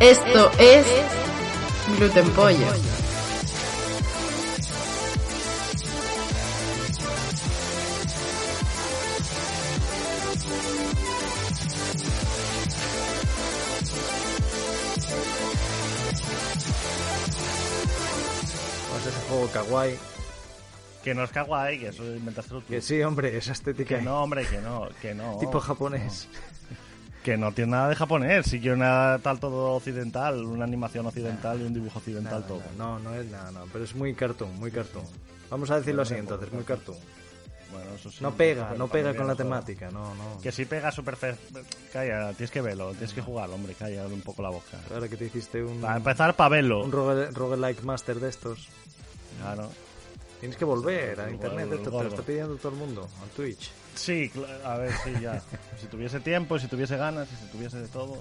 Esto es Gluten Pollo. Pues ese juego kawaii. Que no es kawaii, que eso inventaste tú. Que sí, hombre, esa estética Que no, hombre, que no, que no. tipo japonés. Que no tiene nada de japonés, sí que una tal todo occidental, una animación occidental y un dibujo occidental todo. No, no es nada, no, pero es muy cartoon, muy cartoon. Vamos a decirlo así entonces, muy cartoon. Bueno, eso sí. No pega, no pega con la temática, no, no. Que si pega super. Calla, tienes que verlo, tienes que jugarlo, hombre, calla un poco la boca. Ahora que te hiciste un, Para empezar, para verlo. un rogue- roguelike master de estos, Claro. Tienes que volver a internet, esto te lo está pidiendo todo el mundo, al Twitch. Sí, a ver, sí, ya. si tuviese tiempo, si tuviese ganas, si tuviese de todo.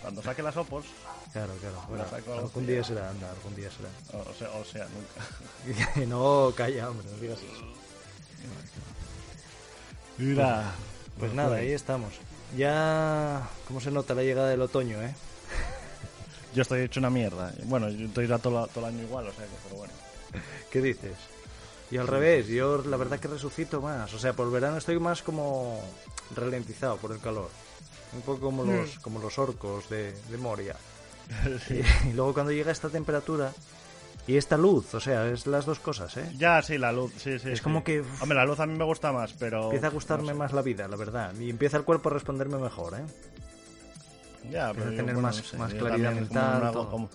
Cuando saque las opos, Claro, claro. Bueno, algún día será, anda, algún día será. o, o sea, o sea, nunca. no, calla, hombre, no digas eso. Mira. Pues nada, ahí estamos. Ya, ¿cómo se nota la llegada del otoño, eh? Yo estoy hecho una mierda. Bueno, yo estoy ya todo, todo el año igual, o sea que, pero bueno. ¿Qué dices? Y al revés, yo la verdad que resucito más. O sea, por el verano estoy más como ralentizado por el calor. Un poco como los, como los orcos de, de Moria. Y, y luego cuando llega esta temperatura y esta luz, o sea, es las dos cosas, ¿eh? Ya, sí, la luz, sí, sí. Es sí. como que. Hombre, la luz a mí me gusta más, pero... Empieza a gustarme no sé. más la vida, la verdad. Y empieza el cuerpo a responderme mejor, ¿eh? Ya, Empieza pero a yo, tener bueno, más- no sé, más claridad mental, Como.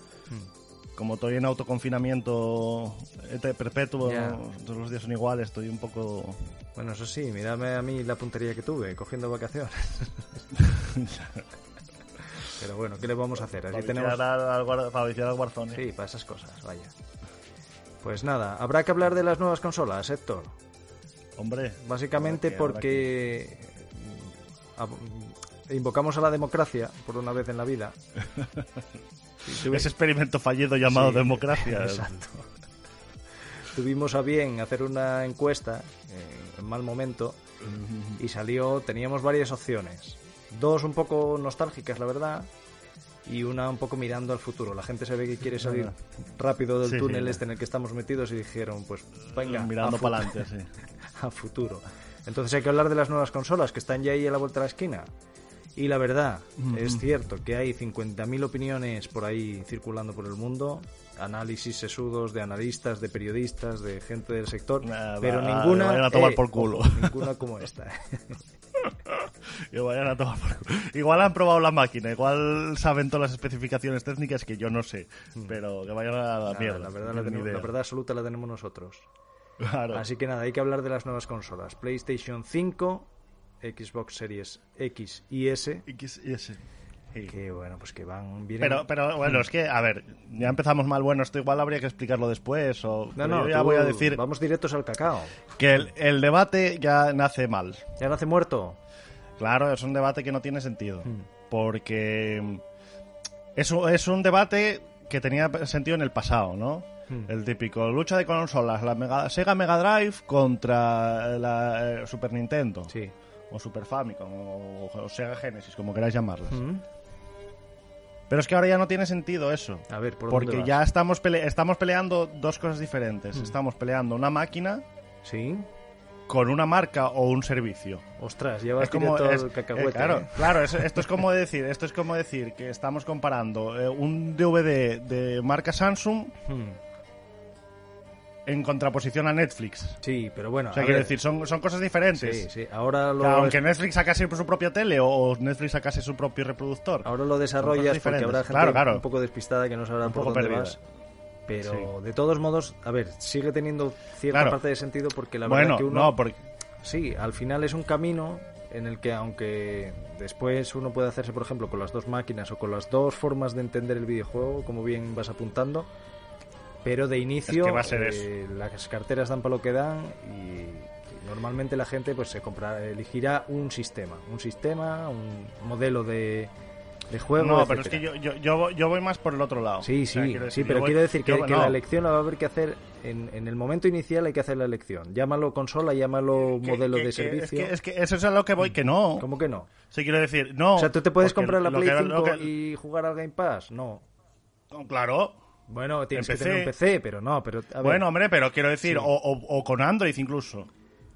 Como, estoy en autoconfinamiento este perpetuo, todos los días son iguales, estoy un poco... Bueno, eso sí, mírame a mí la puntería que tuve cogiendo vacaciones. Pero bueno, ¿qué le vamos a hacer? Así para tenemos... viciar al, Warzone. Sí, para esas cosas, vaya. Pues nada, habrá que hablar de las nuevas consolas, Héctor. Hombre. Básicamente que- porque mm, invocamos a la democracia por una vez en la vida. Ese experimento fallido llamado Sí, democracia. Exacto. Tuvimos a bien hacer una encuesta en mal momento y salió, teníamos varias opciones. Dos un poco nostálgicas, la verdad, y una un poco mirando al futuro. La gente se ve que quiere salir rápido del Sí, túnel este en el que estamos metidos y dijeron, pues venga, Mirando para adelante, sí. a futuro. Entonces hay que hablar de las nuevas consolas que están ya ahí a la vuelta de la esquina. Y la verdad, es cierto que hay 50.000 opiniones por ahí circulando por el mundo, análisis sesudos de analistas, de periodistas, de gente del sector, pero vale, ninguna vayan a tomar eh, por culo. ojo, ninguna como esta. Que vayan a tomar por culo. Igual han probado la máquina, igual saben todas las especificaciones técnicas que yo no sé, pero que vayan a la Nada, mierda. la, verdad no la, tenemos- la verdad absoluta la tenemos nosotros. Claro. Así que nada, hay que hablar de las nuevas consolas. PlayStation 5, Xbox Series X y S, X y S. Sí. que bueno, pues que van... vienen- Pero, pero bueno, es que, a ver, ya empezamos mal. Bueno, esto igual habría que explicarlo después. O, No, no, yo ya tú- voy a decir Vamos directos al cacao. que el, el debate ya nace mal. ¿Ya nace muerto? Claro, es un debate que no tiene sentido. Hmm. Porque es, un- es un debate que tenía sentido en el pasado, ¿no? Hmm. El típico lucha de consolas, la Mega- Sega Mega Drive contra la eh, Super Nintendo. Sí. O Super Famicom, o, o Sega Genesis, como queráis llamarlas. Mm. Pero es que ahora ya no tiene sentido eso. A ver, ¿por Porque dónde vas? ya estamos, pele- estamos peleando dos cosas diferentes. Hmm. Estamos peleando una máquina Sí. con una marca o un servicio. Ostras, llevas como es- al cacahuete. eh, claro, ¿eh? claro, es- esto es como decir, esto es como decir que estamos comparando eh, un DVD de marca Samsung Mm. En contraposición a Netflix. Sí, pero bueno. O sea, quiero decir, son, son cosas diferentes. Sí, sí. Ahora lo, O sea, aunque Netflix sacase su propia tele o Netflix sacase su propio reproductor. ahora lo desarrollas porque habrá gente Claro, claro. un poco despistada que no sabrá Un por poco dónde perdida. vas. Pero Sí. de todos modos, a ver, sigue teniendo cierta Claro. parte de sentido porque la bueno, verdad que uno... no, porque Sí, al final es un camino en el que aunque después uno puede hacerse, por ejemplo, con las dos máquinas o con las dos formas de entender el videojuego, como bien vas apuntando, pero de inicio Es que va a ser eh, las carteras dan para lo que dan y, normalmente la gente pues se compra, elegirá un sistema, un sistema, un modelo de, de juego. No, pero es que yo, yo, yo, voy- yo voy más por el otro lado. Sí, O sea, sí, sí, pero voy- quiero decir que, yo- que no, la elección la va a haber que hacer en, en el momento inicial, hay que hacer la elección. Llámalo consola, llámalo que- modelo que- de servicio. Es que, es que eso es a lo que voy, que no. ¿Cómo que no? Sí, quiero decir, no. O sea, ¿tú te puedes comprar la Play que- 5 lo que- y jugar al Game Pass? No, Claro. Bueno, tienes En que tener un PC, pero no, pero a ver. Bueno, hombre, pero quiero decir, Sí. o, o- o con Android incluso.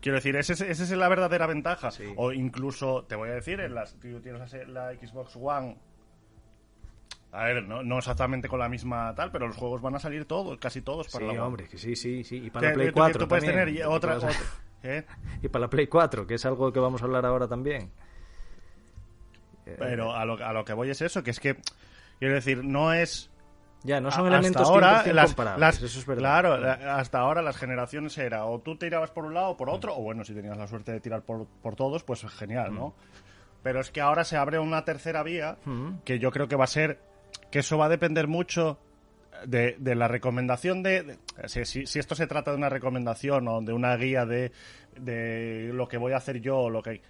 Quiero decir, esa es, esa es la verdadera ventaja. Sí. O incluso, te voy a decir, en las, tú tienes la, la Xbox One. A ver, no, no exactamente con la misma tal, pero los juegos van a salir todos, casi todos para sí, la hombre, que sí, sí, sí. Y para la Play que- que 4 tú puedes también. tener y Y otra, para- otra- ¿eh? Y para la Play 4, que es algo que vamos a hablar ahora también. Pero a lo, a lo que voy es eso, que es que, quiero decir, no es... Ya, no son a- elementos hasta ahora 100% las, comparables, las- eso es verdad. claro la- hasta ahora las generaciones era o tú tirabas por un lado o por otro o bueno si tenías la suerte de tirar por, por todos pues genial no pero es que ahora se abre una tercera vía que yo creo que va a ser que eso va a depender mucho de, de la recomendación de, de- si, si- si esto se trata de una recomendación o de una guía de, de lo que voy a hacer yo o lo que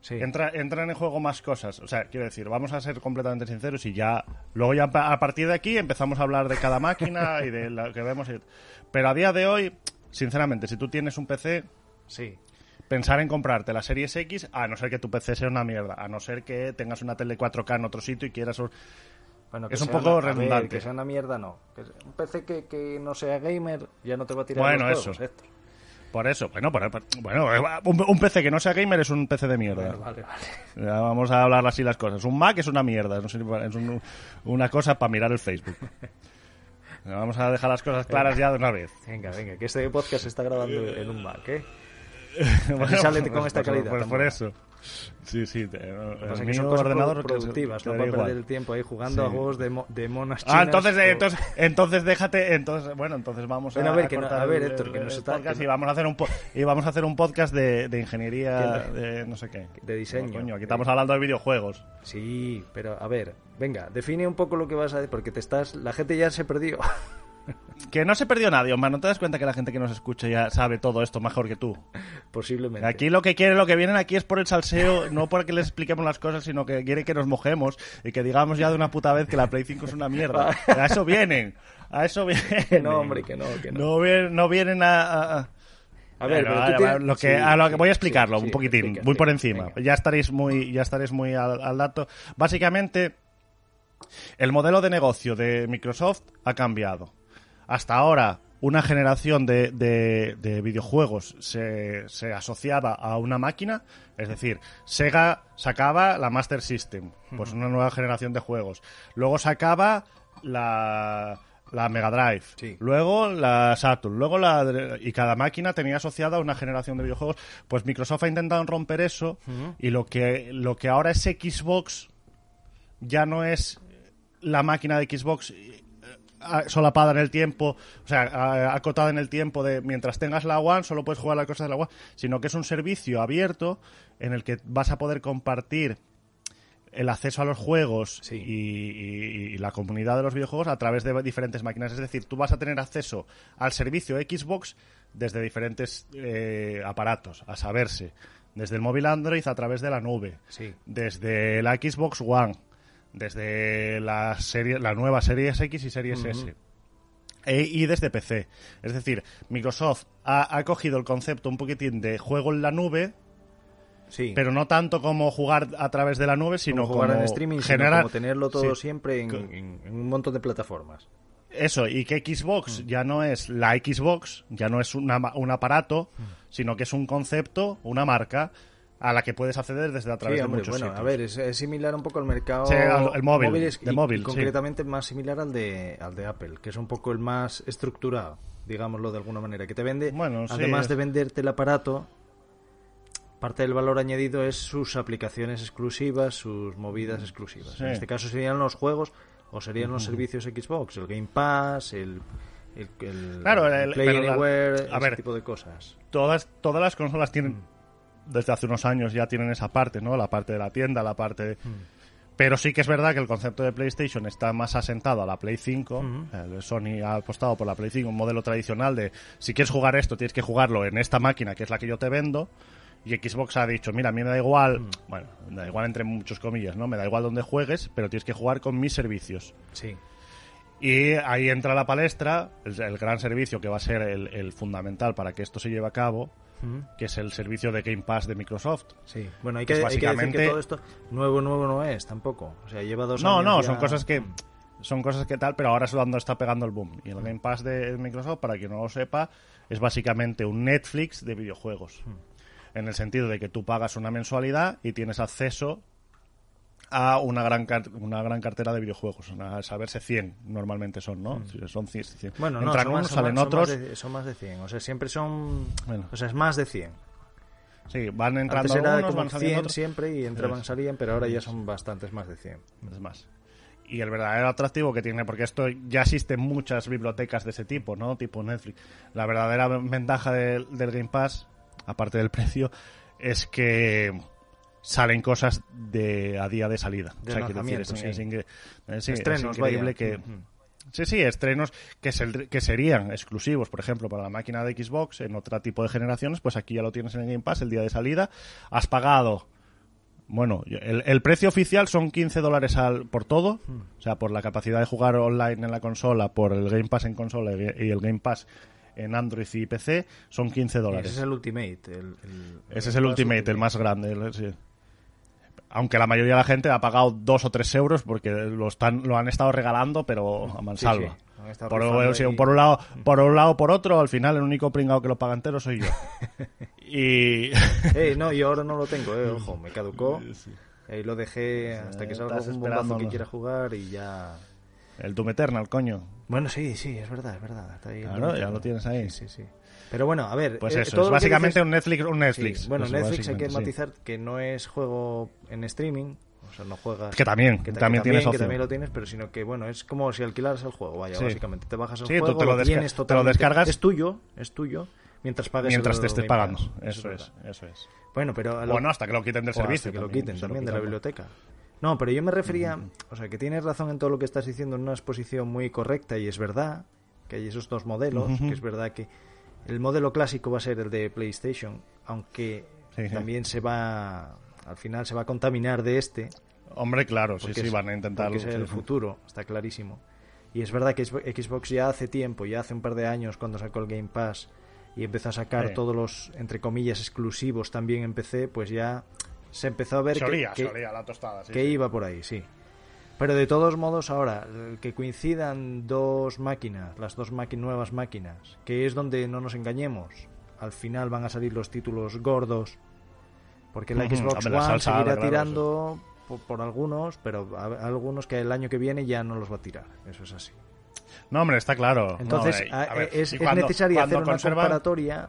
Sí. Entra, entran en juego más cosas. O sea, quiero decir, vamos a ser completamente sinceros y ya. Luego, ya a partir de aquí, empezamos a hablar de cada máquina y de lo que vemos. y- Pero a día de hoy, sinceramente, si tú tienes un PC, Sí. pensar en comprarte la Series X, a no ser que tu PC sea una mierda, a no ser que tengas una tele 4K en otro sitio y quieras. Bueno, Es un poco una- a ver, redundante. que sea una mierda, no. Un PC que, que no sea gamer ya no te va a tirar Bueno, los eso. juegos, Héctor. Por eso, bueno, por- bueno un, un PC que no sea gamer es un PC de mierda. Bueno, vale, vale. Ya vamos a hablar así las cosas. Un Mac es una mierda, es un- una cosa para mirar el Facebook. Vamos a dejar las cosas claras ya de una vez. Venga, venga, que este podcast se está grabando en un Mac, ¿eh? Bueno, sale con esta pues- calidad Pues por eso. Sí, sí. te- el que son cosas ordenador que- productivas, que no da para perder el tiempo ahí jugando Sí. a juegos de, mo- de monas Ah, chinas. entonces, o- eh, entonces, entonces déjate, entonces, bueno, entonces vamos Bueno, a, a ver, que no- a ver, el- Héctor, que nos está- podcast que y no- vamos a hacer un po- y vamos a hacer un podcast de, de ingeniería, ¿Quién de no sé qué, De diseño. No, coño, aquí estamos hablando de videojuegos. Sí, pero a ver, venga, define un poco lo que vas a decir, porque te estás... La gente ya se perdió. Que no se perdió nadie, Omar, ¿no te das cuenta que la gente que nos escucha ya sabe todo esto mejor que tú? Posiblemente. Aquí lo que quiere, lo que vienen aquí es por el salseo, no porque les expliquemos las cosas, sino que quiere que nos mojemos y que digamos ya de una puta vez que la Play 5 es una mierda. A eso vienen, a eso vienen. No, hombre, que no, que no. No vienen, no vienen a... a- a- A ver, Bueno, pero tú a- tienes- lo que, sí, a lo que voy a explicarlo sí, un poquitín, explica, muy por encima. venga. Ya estaréis muy, ya estaréis muy al, al dato. Básicamente, el modelo de negocio de Microsoft ha cambiado. Hasta ahora, una generación de, de- de videojuegos se, se asociaba a una máquina, es decir, Sega sacaba la Master System, pues una nueva generación de juegos. Luego sacaba la, la Mega Drive, Sí. luego la Saturn, luego la y cada máquina tenía asociada una generación de videojuegos. Pues Microsoft ha intentado romper eso y lo que lo que ahora es Xbox ya no es la máquina de Xbox solapada en el tiempo, o sea, acotada en el tiempo de mientras tengas la One solo puedes jugar las cosas de la One, sino que es un servicio abierto en el que vas a poder compartir el acceso a los juegos Sí. y, y- y la comunidad de los videojuegos a través de diferentes máquinas. Es decir, tú vas a tener acceso al servicio Xbox desde diferentes eh, aparatos, a saberse, desde el móvil Android a través de la nube, Sí. desde la Xbox One, desde la serie, la nueva Series X y Series S. E- y desde PC. Es decir, Microsoft ha, ha cogido el concepto un poquitín de juego en la nube, Sí. pero no tanto como jugar a través de la nube, sino como jugar como en streaming, sino generar como tenerlo todo Sí. siempre en, Co- en- en un montón de plataformas. Eso, y que Mm. Xbox ya no es la Xbox, ya no es una un aparato, Mm. sino que es un concepto, una marca a la que puedes acceder desde a través Sí, de muchos bueno, sitios. a ver, es, es similar un poco al mercado Sí, al- el móvil, móviles de y, móvil, y sí. concretamente más similar al de al de Apple, que es un poco el más estructurado, digámoslo de alguna manera, que te vende, Bueno, sí, además es- de venderte el aparato, parte del valor añadido es sus aplicaciones exclusivas, sus movidas exclusivas. En este caso serían los juegos o serían los servicios Xbox, el Game Pass, el el, el- Claro, el el- Play pero la- Anywhere, a ese ver. tipo de cosas. todas, todas las consolas tienen, Mm. Desde hace unos años ya tienen esa parte, ¿no? La parte de la tienda, la parte de... Mm. Pero sí que es verdad que el concepto de PlayStation está más asentado a la Play 5. Mm. El Sony ha apostado por la Play 5, un modelo tradicional de si quieres jugar esto, tienes que jugarlo en esta máquina, que es la que yo te vendo. Y Xbox ha dicho, mira, a mí me da igual, bueno, me da igual entre muchos comillas, ¿no? Me da igual donde juegues, pero tienes que jugar con mis servicios. Sí. Y ahí entra la palestra, el, el gran servicio que va a ser el, el fundamental para que esto se lleve a cabo, que es el servicio de Game Pass de Microsoft. Sí. Bueno, hay Que que, es hay que decir que todo esto nuevo, nuevo no es tampoco. O sea, lleva dos No, años no, ya- son cosas que son cosas que tal, pero ahora es cuando está pegando el boom. Y el Game Pass de Microsoft, para quien no lo sepa, es básicamente un Netflix de videojuegos. En el sentido de que tú pagas una mensualidad y tienes acceso a una gran una gran cartera de videojuegos. A saberse 100 normalmente son, ¿no? Son 100. 100. Bueno, no, Entran son unos, más, salen son otros. más de- son más de 100. O sea, siempre son... Bueno. O sea, es más de 100. Sí, van entrando Antes era algunos, como van saliendo 100 otros. siempre y entraban, salían, pero ahora ya son bastantes más de 100. Es más. Y el verdadero atractivo que tiene, porque esto ya existen muchas bibliotecas de ese tipo, ¿no? Tipo Netflix. La verdadera ventaja del, del Game Pass, aparte del precio, es que salen cosas de a día de salida. De quiero decir, es, sí. es eh, es Estrenos, increíble vaya. que... Sí, sí, estrenos que, serían exclusivos, por ejemplo, para la máquina de Xbox en otro tipo de generaciones, pues aquí ya lo tienes en el Game Pass el día de salida. Has pagado, bueno, el, el precio oficial son 15 dólares al, por todo, o sea, por la capacidad de jugar online en la consola, por el Game Pass en consola y el Game Pass en Android y PC, son 15 Y dólares. Ese es el Ultimate. El, el- Ese es el Ultimate, el más grande. el- sí. Aunque la mayoría de la gente ha pagado dos o tres euros porque lo, están, lo han estado regalando, pero a mansalva. Sí, sí, Por, sí, por un lado, por un lado, por otro, al final el único pringado que lo paga entero soy yo. y Eh, no, yo ahora no lo tengo, eh, ojo, me caducó. Ahí lo dejé hasta que salga un bombazo que quiera jugar y ya... el Doom Eternal, coño. Bueno, sí, sí, es verdad, es verdad. está ahí Claro, ya lo tienes ahí. Sí, sí, sí. Pero bueno, a ver... Pues eh, eso, todo es lo básicamente dices- un Netflix. Un Sí, Netflix. Bueno, Eso, Netflix hay que básicamente, sí. matizar que no es juego en streaming, o sea, no juegas... Que también, que, también tienes que también lo tienes, pero sino que, bueno, es como si alquilaras el juego, vaya, Sí. básicamente. Te bajas el Sí, juego, te lo desca- tienes te lo descargas. Es tuyo, es tuyo, mientras pagues Mientras el te estés pagando. Eso verdad. es, eso es. Bueno, pero... lo- Bueno, hasta que lo quiten del o hasta servicio. que lo también, quiten se lo también de la biblioteca. No, pero yo me refería, o sea, que tienes razón en todo lo que estás diciendo, en una exposición muy correcta y es verdad que hay esos dos modelos, que es verdad que el modelo clásico va a ser el de PlayStation, aunque Sí, sí. también se va, al final se va a contaminar de este, Hombre, claro, sí, sí, es- van a intentar. porque es el futuro, está clarísimo. Y es verdad que Xbox ya hace tiempo, ya hace un par de años cuando sacó el Game Pass y empezó a sacar Sí. todos los, entre comillas, exclusivos también en PC, pues ya se empezó a ver que- la tostada. sí, que sí. iba por ahí, sí. Pero de todos modos, ahora, el que coincidan dos máquinas, las dos maqui- nuevas máquinas, que es donde no nos engañemos, al final van a salir los títulos gordos, porque la Xbox hombre, la One salsa, seguirá claro, tirando por, por algunos, pero a- algunos que el año que viene ya no los va a tirar, eso es así. No, hombre, está claro. Entonces, No, eh, ver, es, y es cuando- necesario hacer una conservan- comparatoria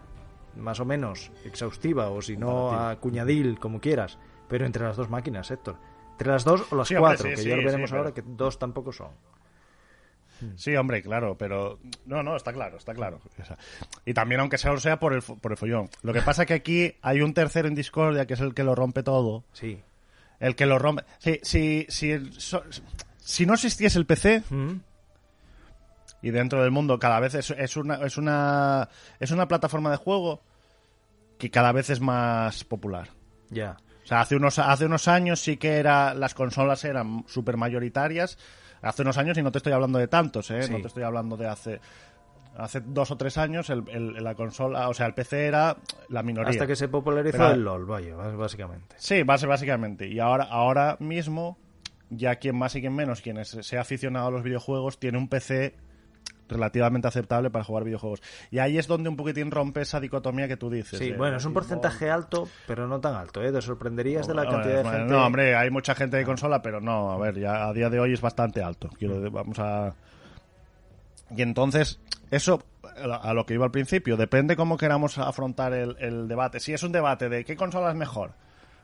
más o menos exhaustiva, o si no a cuñadil, como quieras, pero entre las dos máquinas, Héctor. Entre las dos o las Sí, hombre, cuatro, sí, que sí, ya lo sí, veremos pero- ahora, que dos tampoco son. Sí, hombre, claro, pero no, no, está claro, está claro. O y también aunque sea, sea por el, por el follón. Lo que pasa es que aquí hay un tercero en Discordia que es el que lo rompe todo. Sí. El que lo rompe. Si, si, si, si no existiese el PC ¿Mm? y dentro del mundo cada vez es, es una es una es una plataforma de juego que cada vez es más popular. Ya. O sea, hace unos, hace unos años sí que era, las consolas eran súper mayoritarias. Hace unos años, y no te estoy hablando de tantos, ¿eh? Sí. No te estoy hablando de hace... Hace dos o tres años el, el- la consola, o sea, el PC era la minoría. Hasta que se popularizó Pero- el LOL, vaya, bás- básicamente. Sí, base- básicamente. Y ahora, ahora mismo, ya quien más y quien menos, quien es- sea aficionado a los videojuegos, tiene un PC relativamente aceptable para jugar videojuegos. Y ahí es donde un poquitín rompe esa dicotomía que tú dices. Sí, bueno, es un porcentaje alto, pero no tan alto, ¿eh? Te sorprenderías de la cantidad de gente... No, hombre, hay mucha gente de consola, pero no, a ver, ya a día de hoy es bastante alto. Quiero, de- vamos a. Y entonces, eso, a lo que iba al principio, depende cómo queramos afrontar el, el debate. Si es un debate de qué consola es mejor,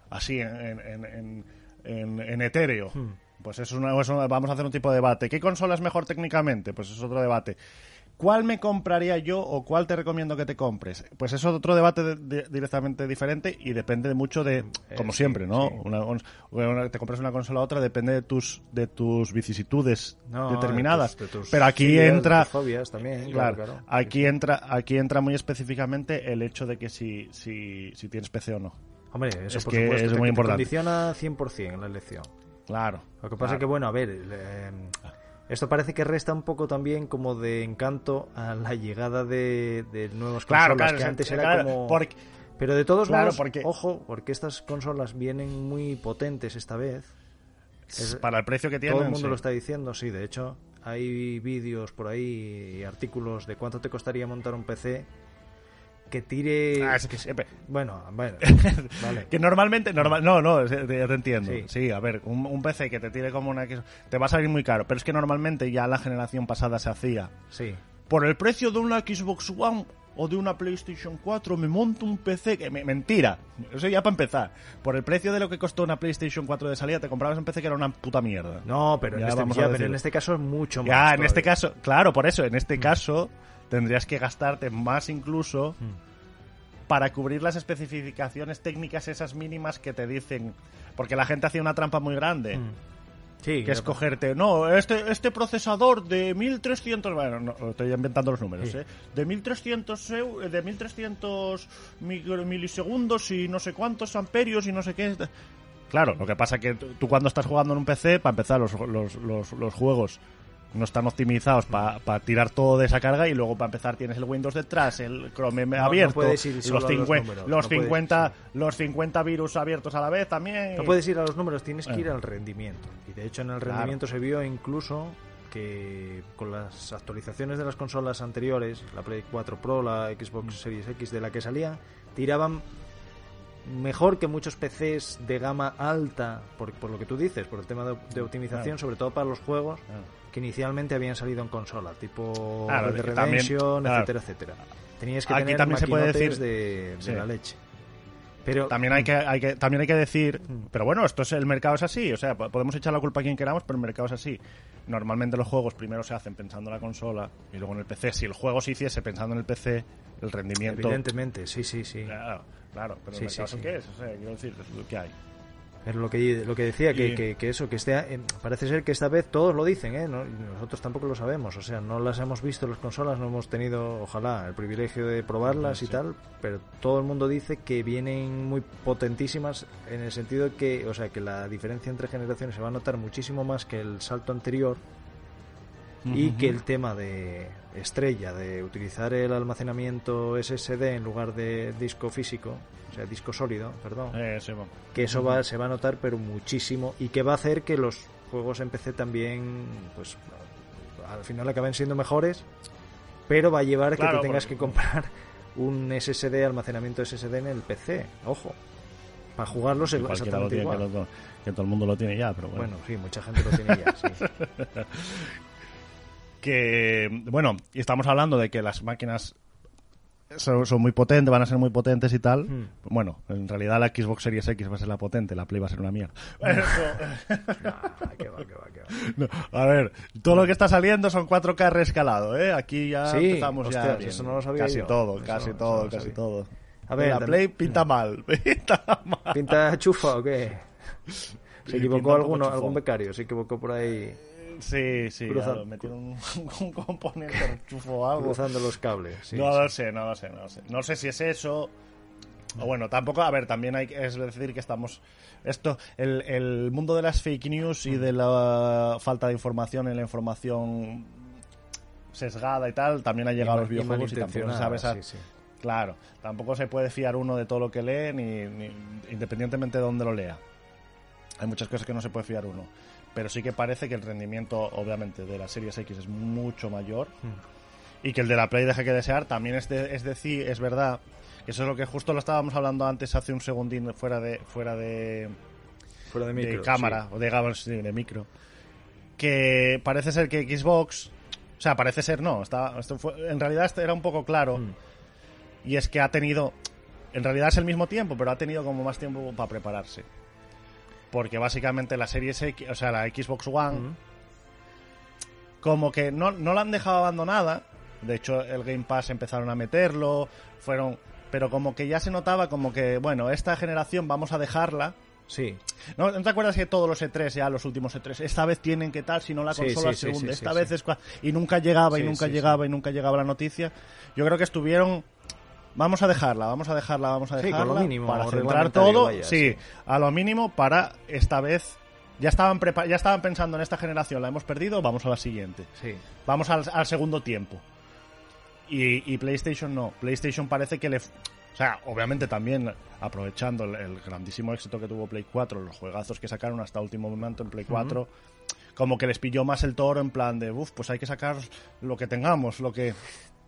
así en, en, en, en- en etéreo, Hmm. Pues es una, es una- vamos a hacer un tipo de debate. ¿Qué consola es mejor técnicamente? Pues es otro debate. ¿Cuál me compraría yo o cuál te recomiendo que te compres? Pues eso es otro debate de- de- directamente diferente y depende mucho de, como sí, siempre, ¿no? sí. Una, una- te compras una consola a otra, depende de tus de tus vicisitudes No, determinadas. de tus- tus Pero aquí filias, entra, fobias también, claro, claro, claro. aquí entra, aquí entra muy específicamente el hecho de que si si, si tienes PC o no. Hombre, eso Es por que supuesto, es muy te importante. condiciona 100% la elección. Claro. Lo que pasa claro. es que, bueno, a ver, eh, esto parece que resta un poco también como de encanto a la llegada de, de nuevas Claro, consolas, claro, que antes era claro, como... porque- Pero de todos modos, porque- ojo, porque estas consolas vienen muy potentes esta vez. Es- para el precio que tienen. Todo el mundo sí. lo está diciendo, sí. De hecho, hay vídeos por ahí y artículos de cuánto te costaría montar un PC que tire... Ah, es que siempre- Bueno, bueno, vale. Que normalmente, normal, no, no, te, te entiendo. Sí. Sí. a ver, un, un PC que te tire como una... Te va a salir muy caro, pero es que normalmente ya la generación pasada se hacía. Sí. Por el precio de una Xbox One o de una PlayStation 4 me monto un PC que... me- mentira, eso ya para empezar. Por el precio de lo que costó una PlayStation 4 de salida, te comprabas un PC que era una puta mierda. No, pero, en Ya este, vamos a ya, pero en este caso es mucho más. Ya, en este todavía. caso, claro, por eso, en Mm. este caso tendrías que gastarte más incluso para cubrir las especificaciones técnicas esas mínimas que te dicen. Porque la gente hacía una trampa muy grande. Mm. Sí, Que es ya- cogerte, no, este, este procesador de 1300, bueno, no, estoy inventando los números, Sí. ¿eh? De 1300, eu- de 1300 micro- milisegundos y no sé cuántos amperios y no sé qué. Claro, lo que pasa que tú tú cuando estás jugando en un PC, para empezar, los, los, los, los juegos no están optimizados para tirar todo de esa carga y luego para empezar tienes el Windows detrás, el Chrome no abierto, solo los, los 50, números, los, no puedes, 50, los 50 virus abiertos a la vez también. No puedes ir a los números, tienes que ir Eh. al rendimiento. Y de hecho en el Claro. rendimiento se vio incluso que con las actualizaciones de las consolas anteriores, la Play 4 Pro, la Mm. Xbox Series X de la que salía, tiraban mejor que muchos PCs de gama alta, por, por lo que tú dices, por el tema de, de optimización, Claro. sobre todo para los juegos Claro. que inicialmente habían salido en consola, tipo Claro, Red Redemption, etcétera, etcétera. Tenías que Aquí tener también se puede decir- de, de Sí. la leche. Pero También hay que, hay que, también hay que decir, Mm. pero bueno, esto es el mercado es así, o sea, po- podemos echar la culpa a quien queramos, pero el mercado es así. Normalmente los juegos primero se hacen pensando en la consola y luego en el PC. Si el juego se hiciese pensando en el PC, el rendimiento... evidentemente, sí, sí, sí. Claro, claro, pero Sí, el mercado sí, es sí. o sea, quiero decir, que hay. Pero lo que, lo que decía, que, Y- que, que eso, que este, eh, parece ser que esta vez todos lo dicen, ¿eh? No- nosotros tampoco lo sabemos, o sea, no las hemos visto las consolas, no hemos tenido, ojalá, el privilegio de probarlas y tal, pero todo el mundo dice que vienen muy potentísimas en el sentido que, o sea, que la diferencia entre generaciones se va a notar muchísimo más que el salto anterior y que el tema de estrella, de utilizar el almacenamiento SSD en lugar de disco físico, o sea, disco sólido, perdón, Eh, sí, bueno. que eso va, se va a notar pero muchísimo y que va a hacer que los juegos en PC también pues al final acaben siendo mejores pero va a llevar a que Claro, te tengas porque- que comprar un SSD almacenamiento SSD en el PC ojo para jugarlos es exactamente que, igual lo- que todo el mundo lo tiene ya, pero bueno. bueno sí mucha gente lo tiene ya sí. que bueno y estamos hablando de que las máquinas son, son muy potentes van a ser muy potentes y tal Hmm. bueno en realidad la Xbox Series X va a ser la potente la Play va a ser una mierda Nah, que va, que va, que va. No, a ver todo lo que está saliendo son 4K reescalado ¿eh? aquí ya Sí, empezamos ya ostras, bien. eso no lo sabía casi yo. todo Eso casi todo no casi todo A ver, la Play pinta mal pinta mal pinta chufa o qué se equivocó alguno, algún becario se equivocó por ahí sí sí Cruza- ya, metieron un, un componente o algo cruzando los cables sí, no sí. lo sé, no lo sé, no lo sé. No sé si es eso. O bueno, tampoco, a ver, también hay que es decir que estamos. Esto, el, el mundo de las fake news y de la falta de información en la información sesgada y tal, también ha llegado a los videojuegos y tampoco se sabe esa- sí. Claro, tampoco se puede fiar uno de todo lo que lee, ni, ni- independientemente de dónde lo lea. Hay muchas cosas que no se puede fiar uno. Pero sí que parece que el rendimiento, obviamente, de la Series X es mucho mayor Hmm. y que el de la Play deja que desear. También es, de- es decir, es verdad que eso es lo que justo lo estábamos hablando antes hace un segundín fuera de fuera de, fuera de, de micro, cámara sí. o de, gama- sí, de micro que parece ser que Xbox o sea parece ser no está esto fue, en realidad esto era un poco claro Mm. y es que ha tenido en realidad es el mismo tiempo pero ha tenido como más tiempo para prepararse porque básicamente la serie X o sea la Xbox One como que no, no la han dejado abandonada De hecho, el Game Pass empezaron a meterlo, fueron, pero como que ya se notaba como que, bueno, esta generación vamos a dejarla. Sí. ¿No, ¿no te acuerdas que todos los E3, ya los últimos E3, esta vez tienen que tal, si no la consola sí, se sí, hunde, sí, esta vez es y nunca llegaba y nunca llegaba y nunca llegaba la noticia. Yo creo que estuvieron vamos a dejarla, vamos a dejarla, vamos a Sí, dejarla con lo mínimo, para centrar todo, vaya, sí, sí. a lo mínimo para esta vez ya estaban ya estaban pensando en esta generación, la hemos perdido, vamos a la siguiente. Sí. Vamos al, al segundo tiempo. Y, y PlayStation no. PlayStation parece que le... O sea, obviamente también aprovechando el, el grandísimo éxito que tuvo Play 4, los juegazos que sacaron hasta último momento en Play 4, como que les pilló más el toro en plan de, uff, pues hay que sacar lo que tengamos, lo que...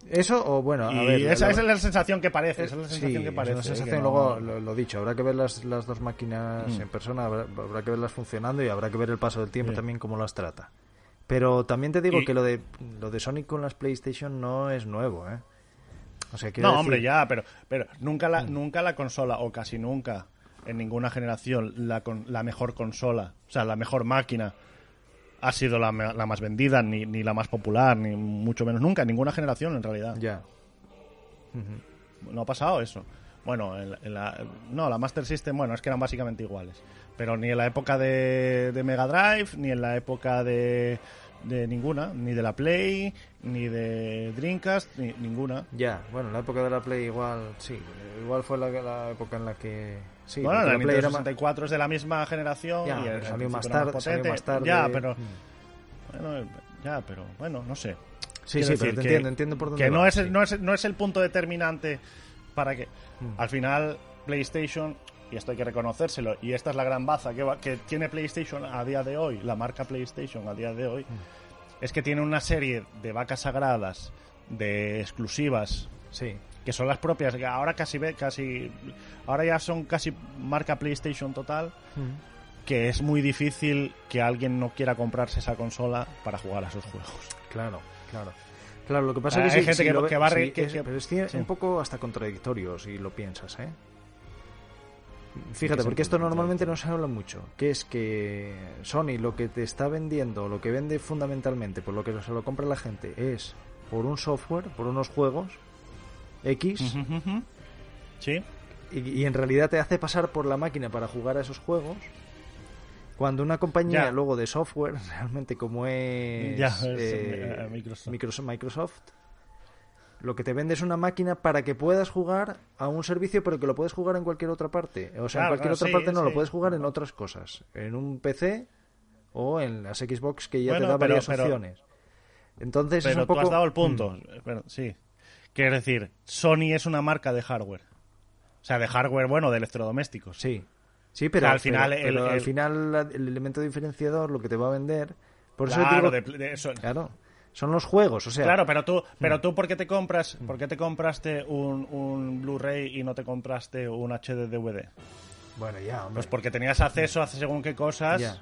Eso, o bueno, a y ver. esa la- esa es la sensación que parece, esa es la sí, sensación que es parece. una eh, sensación, que no- luego lo, lo dicho, habrá que ver las, las dos máquinas Mm. en persona, habrá, habrá que verlas funcionando y habrá que ver el paso del tiempo Sí. también cómo las trata. Pero también te digo Y- que lo de lo de Sonic con las PlayStation no es nuevo, ¿eh? O sea, quiero No, decir- hombre, ya, pero, pero nunca, Mm. la, nunca la consola, o casi nunca, en ninguna generación, la, con- la mejor consola, o sea, la mejor máquina, ha sido la, más vendida, ni, ni la más popular, ni mucho menos nunca, en ninguna generación, en realidad. Ya. No ha pasado eso. Bueno, en la- en la- no, la Master System, bueno, es que eran básicamente iguales. Pero ni en la época de, de Mega Drive, ni en la época de, de ninguna, ni de la Play, ni de Dreamcast, ni ninguna. Ya, bueno, la época de la Play igual, sí, igual fue la, la época en la que... Sí, bueno, la Play era más- 64 es de la misma generación Ya, y pero al salió más tarde- salió más tarde. Ya, pero Mm. bueno, ya, pero bueno, no sé. Sí, Quiero sí, pero te que- entiendo, entiendo por dónde que no es, sí. no, es, no es el punto determinante para que Mm. al final PlayStation y esto hay que reconocérselo y esta es la gran baza que, va- que tiene PlayStation a día de hoy la marca PlayStation a día de hoy Mm. es que tiene una serie de vacas sagradas de exclusivas Sí, que son las propias que ahora casi ve casi ahora ya son casi marca PlayStation total que es muy difícil que alguien no quiera comprarse esa consola para jugar a esos juegos Claro, claro. Claro, lo que pasa Ah, es hay que, sí, gente que- va a pero es un poco hasta contradictorio si lo piensas, ¿eh? Fíjate, porque esto normalmente no se habla mucho, que es que Sony lo que te está vendiendo, lo que vende fundamentalmente, por lo que se lo compra la gente, es por un software, por unos juegos X, sí y, y en realidad te hace pasar por la máquina para jugar a esos juegos. Cuando una compañía Ya. luego de software, realmente como es, Ya, es, eh, eh. Microsoft, Microsoft, lo que te vende es una máquina para que puedas jugar a un servicio, pero que lo puedes jugar en cualquier otra parte. O sea, en cualquier claro, otra sí, parte no, lo puedes jugar en otras cosas. En un PC o en las Xbox que ya Bueno, te da pero- varias pero- opciones. Entonces es Pero un poco... tú has dado el punto. Mm, Pero, sí. Quiero decir, Sony es una marca de hardware. O sea, de hardware, bueno, de electrodomésticos. Sí, sí, pero, O sea, al final el- al el- final el elemento diferenciador, lo que te va a vender... Por eso claro, digo- de- de eso- Claro, son los juegos, o sea... claro, pero tú, Mm. pero tú ¿por qué te compras, por qué te compraste un, un Blu-ray y no te compraste un HD DVD? Bueno, ya, hombre. Pues porque tenías acceso a según qué cosas. Ya.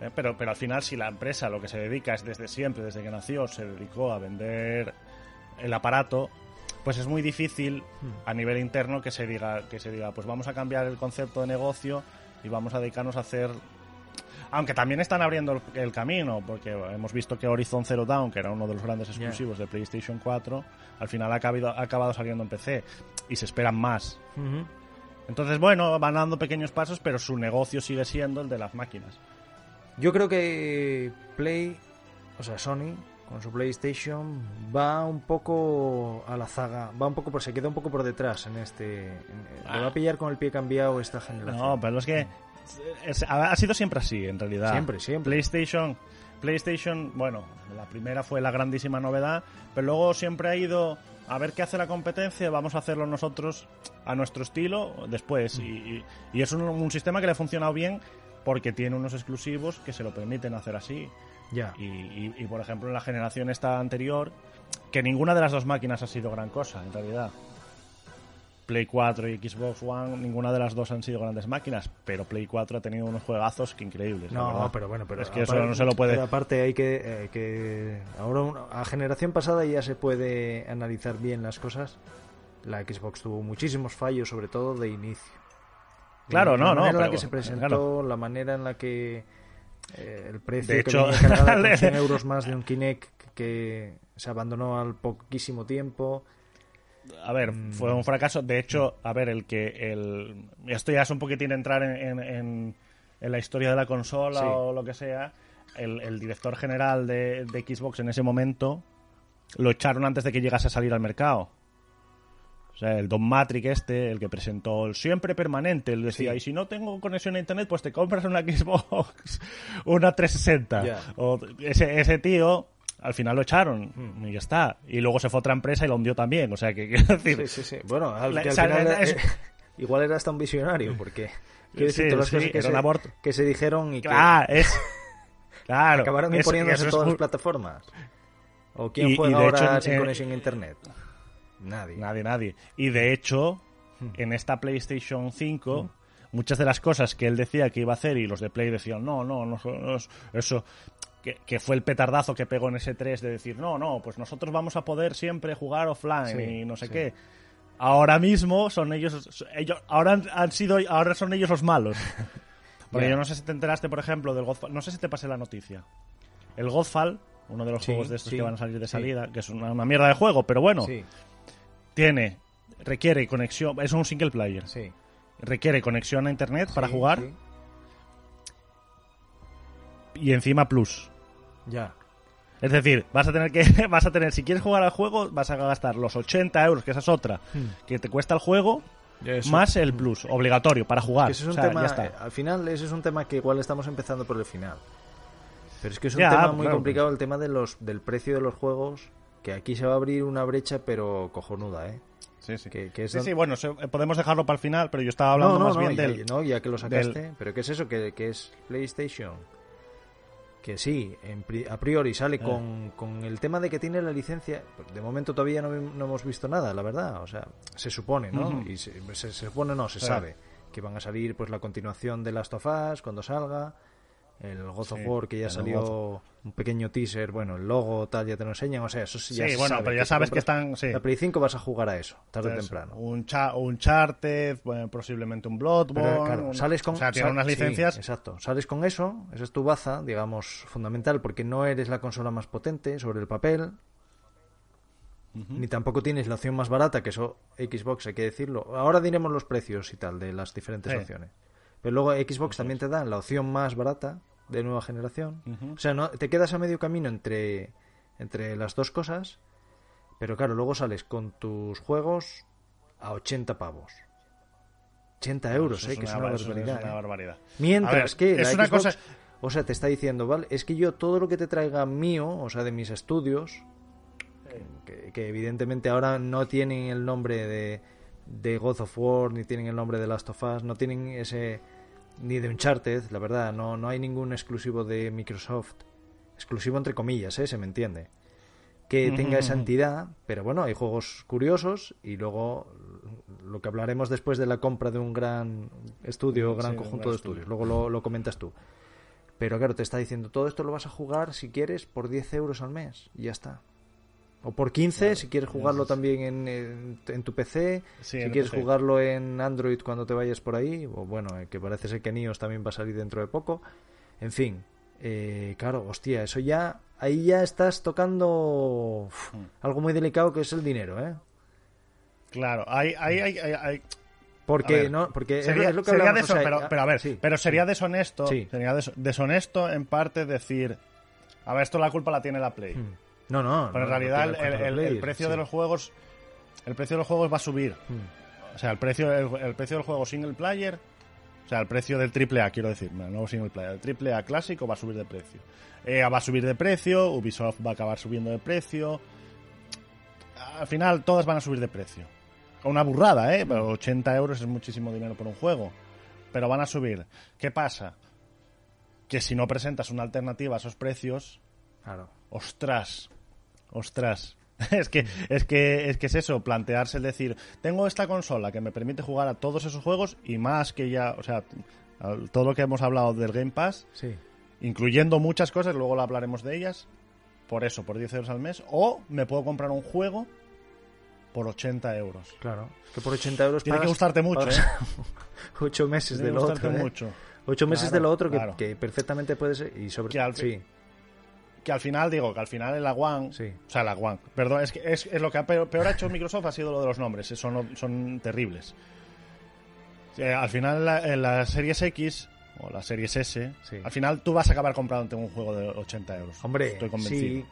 Eh, pero, pero al final, si la empresa lo que se dedica es desde siempre, desde que nació, se dedicó a vender el aparato, pues es muy difícil Hmm. a nivel interno que se diga, que se diga, pues vamos a cambiar el concepto de negocio y vamos a dedicarnos a hacer. Aunque también están abriendo el, el camino, porque hemos visto que Horizon Zero Dawn, que era uno de los grandes exclusivos de PlayStation 4, al final ha acabado, ha acabado saliendo en PC y se esperan más. Entonces, bueno, van dando pequeños pasos, pero su negocio sigue siendo el de las máquinas. Yo creo que Play, o sea, Sony, con su PlayStation, va un poco a la zaga, va un poco por, se queda un poco por detrás en este. en- le va a pillar con el pie cambiado esta generación. No, pero es que es- ha ha sido siempre así, en realidad. Siempre, siempre. PlayStation, PlayStation, bueno, la primera fue la grandísima novedad, pero luego siempre ha ido a ver qué hace la competencia, vamos a hacerlo nosotros a nuestro estilo después. Y, y- y es un, un sistema que le ha funcionado bien porque tiene unos exclusivos que se lo permiten hacer así. Ya. Y, y- y, por ejemplo, en la generación esta anterior, que ninguna de las dos máquinas ha sido gran cosa, en realidad. Play 4 y Xbox One, ninguna de las dos han sido grandes máquinas, pero Play 4 ha tenido unos juegazos que increíbles. la No, verdad. pero bueno, pero es que eso aparte- no se lo puede. pero aparte hay que, eh, que ahora a generación pasada ya se puede analizar bien las cosas. La Xbox tuvo muchísimos fallos, sobre todo de inicio. Claro, la no, no, manera en la que se presentó, claro. la manera en la que eh, el precio De que hecho, venía cargado con 100 euros más de un Kinect que se abandonó al poquísimo tiempo. A ver, Mm. fue un fracaso. De hecho, a ver, el que. El... Esto ya es un poquitín entrar en, en- en- en la historia de la consola Sí. o lo que sea. El, el director general de, de Xbox en ese momento lo echaron antes de que llegase a salir al mercado. O sea, el Don Matrix este, el que presentó el siempre permanente, él decía, Sí. y si no tengo conexión a internet, pues te compras una Xbox, una 360. Ya. O ese, ese tío, al final lo echaron Hmm. y ya está. Y luego se fue a otra empresa y lo hundió también. O sea, que quiero decir, Sí, sí, sí. Bueno, al, La- que al o sea, final es- eh, igual era hasta un visionario, porque quiero decir, todas las cosas que se, un aborto. que se dijeron y que es. Claro. acabaron es- imponiéndose en todas muy- las plataformas. ¿O quién Y- y juega de ahora hecho, sin eh, conexión a internet? Nadie. Nadie, nadie. Y de hecho, Hmm. en esta PlayStation 5, muchas de las cosas que él decía que iba a hacer y los de Play decían, no, no, no, no es- eso. Que, que fue el petardazo que pegó en ese 3 de decir, no, no, pues nosotros vamos a poder siempre jugar offline Sí, y no sé sí. qué. Ahora mismo son ellos, ellos ahora han, han sido, ahora son ellos los malos. Porque yo no sé si te enteraste, por ejemplo, del Godfall, no sé si te pasé la noticia. El Godfall, uno de los Sí, juegos de estos que van a salir de salida, que es una, una mierda de juego, pero bueno, tiene requiere conexión es un single player requiere conexión a internet para jugar y encima plus Ya. es decir vas a tener que vas a tener si quieres jugar al juego vas a gastar los 80 euros que esa es otra que te cuesta el juego Eso. más el plus obligatorio para jugar Que es un O sea, tema, ya está. eh, al final ese es un tema que igual estamos empezando por el final. Pero es que es un Ya, tema muy claro, complicado el tema de los del precio de los juegos, que aquí se va a abrir una brecha pero cojonuda, ¿eh? sí sí Que, que es Sí, don- sí, bueno se- podemos dejarlo para el final pero yo estaba hablando no, no, más no, bien ya, del no, ya que lo sacaste. del- Pero ¿qué es eso? Que es PlayStation. Que sí, en pri- a priori Eh. sale con, con el tema de que tiene la licencia. De momento todavía no, no hemos visto nada, la verdad. O sea, se supone, ¿no? Y se, se- se supone, no, se Sí. sabe. Que van a salir pues la continuación de Last of Us cuando salga. El God of Sí, War que ya salió un pequeño teaser, bueno, el logo tal ya te lo enseñan, o sea, eso sí, ya Sí, se bueno, sabe, pero ya sabes que están- sí. La Play 5 vas a jugar a eso, tarde o temprano. un, cha un Charted, bueno, posiblemente un Bloodborne. Pero, claro, un- sales con, o sea, tiene unas sí, licencias. exacto. Sales con eso, esa es tu baza, digamos, fundamental, porque no eres la consola más potente sobre el papel, ni tampoco tienes la opción más barata, que eso Xbox, hay que decirlo. Ahora diremos los precios y tal de las diferentes Sí. opciones. Pero luego Xbox también te da la opción más barata de nueva generación. O sea, no, te quedas a medio camino entre, entre las dos cosas, pero claro, luego sales con tus juegos a 80 pavos. 80 euros, Eso eh, que es una, barbaridad. es una eh. barbaridad. Mientras ver, que es una Xbox, cosa- o sea, te está diciendo, vale, es que yo todo lo que te traiga mío, o sea, de mis estudios, que, que evidentemente ahora no tienen el nombre de, de God of War, ni tienen el nombre de Last of Us, no tienen ese ni de Uncharted, la verdad, no, no hay ningún exclusivo de Microsoft, exclusivo entre comillas, ¿eh? se me entiende, que tenga esa entidad, pero bueno, hay juegos curiosos y luego lo que hablaremos después de la compra de un gran estudio, gran conjunto gran de estudio. estudios, luego lo, lo comentas tú. Pero claro, te está diciendo, todo esto lo vas a jugar si quieres por 10 euros al mes y ya está. O por 15 si quieres jugarlo es- también en, en- en tu PC, Sí, si en quieres PC. jugarlo en Android cuando te vayas por ahí, o bueno, eh, que parece ser que Nios también va a salir dentro de poco. En fin, eh, claro, hostia, eso ya, ahí ya estás tocando uf, Hmm. algo muy delicado que es el dinero, ¿eh? Claro, hay, hay, hay, Porque, no, porque sería, es lo que sería hablamos, o deso- sea, pero, a ver, sí. pero sería deshonesto, Sí. sería des- deshonesto en parte decir, a ver, esto la culpa la tiene la Play. Hmm. No, no. Pero en no realidad el, precio sí. de los juegos, el precio de los juegos va a subir. Hmm. O sea, el precio, el, el precio del juego single player, o sea, el precio del triple A, quiero decir, no no single player, el triple A clásico va a subir de precio. EA va a subir de precio, Ubisoft va a acabar subiendo de precio. Al final, todas van a subir de precio. Una burrada, ¿eh? Pero 80 euros es muchísimo dinero por un juego. Pero van a subir. ¿Qué pasa? Que si no presentas una alternativa a esos precios, Claro. ostras, ostras. Es que, es que es que es eso, plantearse el decir, tengo esta consola que me permite jugar a todos esos juegos y más que ya, o sea, todo lo que hemos hablado del Game Pass, Sí. incluyendo muchas cosas, luego lo hablaremos de ellas, por eso, por 10 euros al mes, o me puedo comprar un juego por 80 euros. Claro. Que por 80 euros Tiene que pagas- gustarte mucho, ¿eh? ocho meses Tiene que del gustarte otro, ¿eh? mucho. Ocho meses Claro, de lo otro que, claro. que perfectamente puede ser. Y sobre Que al sí, Que al final, digo, que al final en la One, Sí. o sea, la One, perdón, es que es, es lo que ha peor, peor ha hecho Microsoft ha sido lo de los nombres, eh, son, son terribles. Eh, al final la- en la Series X o la Series S, Sí. al final tú vas a acabar comprándote un juego de 80 euros. Hombre, estoy convencido. sí.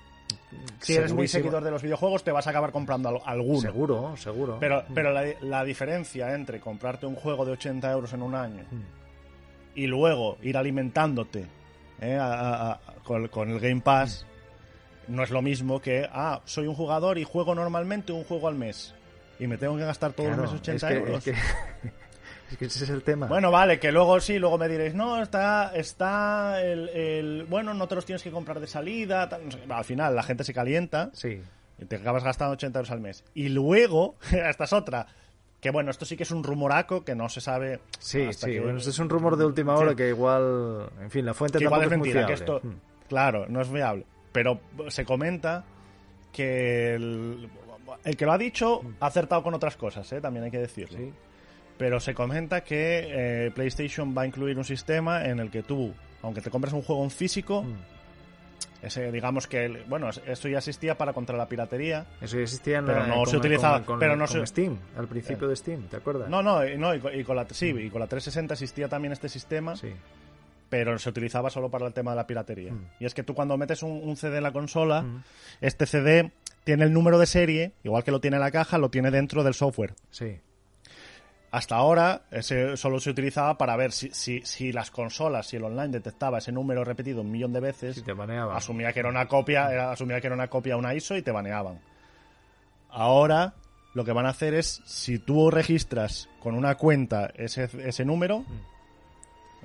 si eres muy seguidor de los videojuegos, te vas a acabar comprando al- alguno. Seguro, seguro. Pero, pero la, la diferencia entre comprarte un juego de 80 euros en un año Mm. y luego ir alimentándote ¿eh? a- a- a- con, con el Game Pass no es lo mismo que, ah, soy un jugador y juego normalmente un juego al mes y me tengo que gastar todos Claro, los meses 80 es que, euros. Es que, es que ese es el tema. Bueno, vale, que luego sí, luego me diréis, no, está, está el, el- bueno, no te los tienes que comprar de salida, tal, no sé al final la gente se calienta Sí. y te acabas gastando 80 euros al mes. Y luego, esta es otra, que bueno, esto sí que es un rumoraco que no se sabe. Sí, sí. que- Bueno, es un rumor de última hora Sí. que igual. En fin, la fuente que igual tampoco es mentira, muy que fiable. esto, Mm. claro, no es viable. Pero se comenta que el, el que lo ha dicho ha acertado con otras cosas, ¿eh? también hay que decirlo. Sí. Pero se comenta que eh, PlayStation va a incluir un sistema en el que tú, aunque te compres un juego en físico, Mm. Ese, digamos que, bueno, esto ya existía para contra la piratería. Eso ya existía en Pero la- no con- se utilizaba- con- con- pero no se- Steam, al principio de Steam, ¿te acuerdas? No, no, y, no, y con, y con la, sí, y con la 360 existía también este sistema, Sí. pero se utilizaba solo para el tema de la piratería. Mm. Y es que tú cuando metes un, un CD en la consola, Mm. este CD tiene el número de serie, igual que lo tiene la caja, lo tiene dentro del software. Sí. Hasta ahora ese solo se utilizaba para ver si, si, si las consolas, si el online detectaba ese número repetido un millón de veces, te asumía que era una copia, era- asumía que era una copia una ISO y te baneaban. Ahora lo que van a hacer es, si tú registras con una cuenta ese, ese número,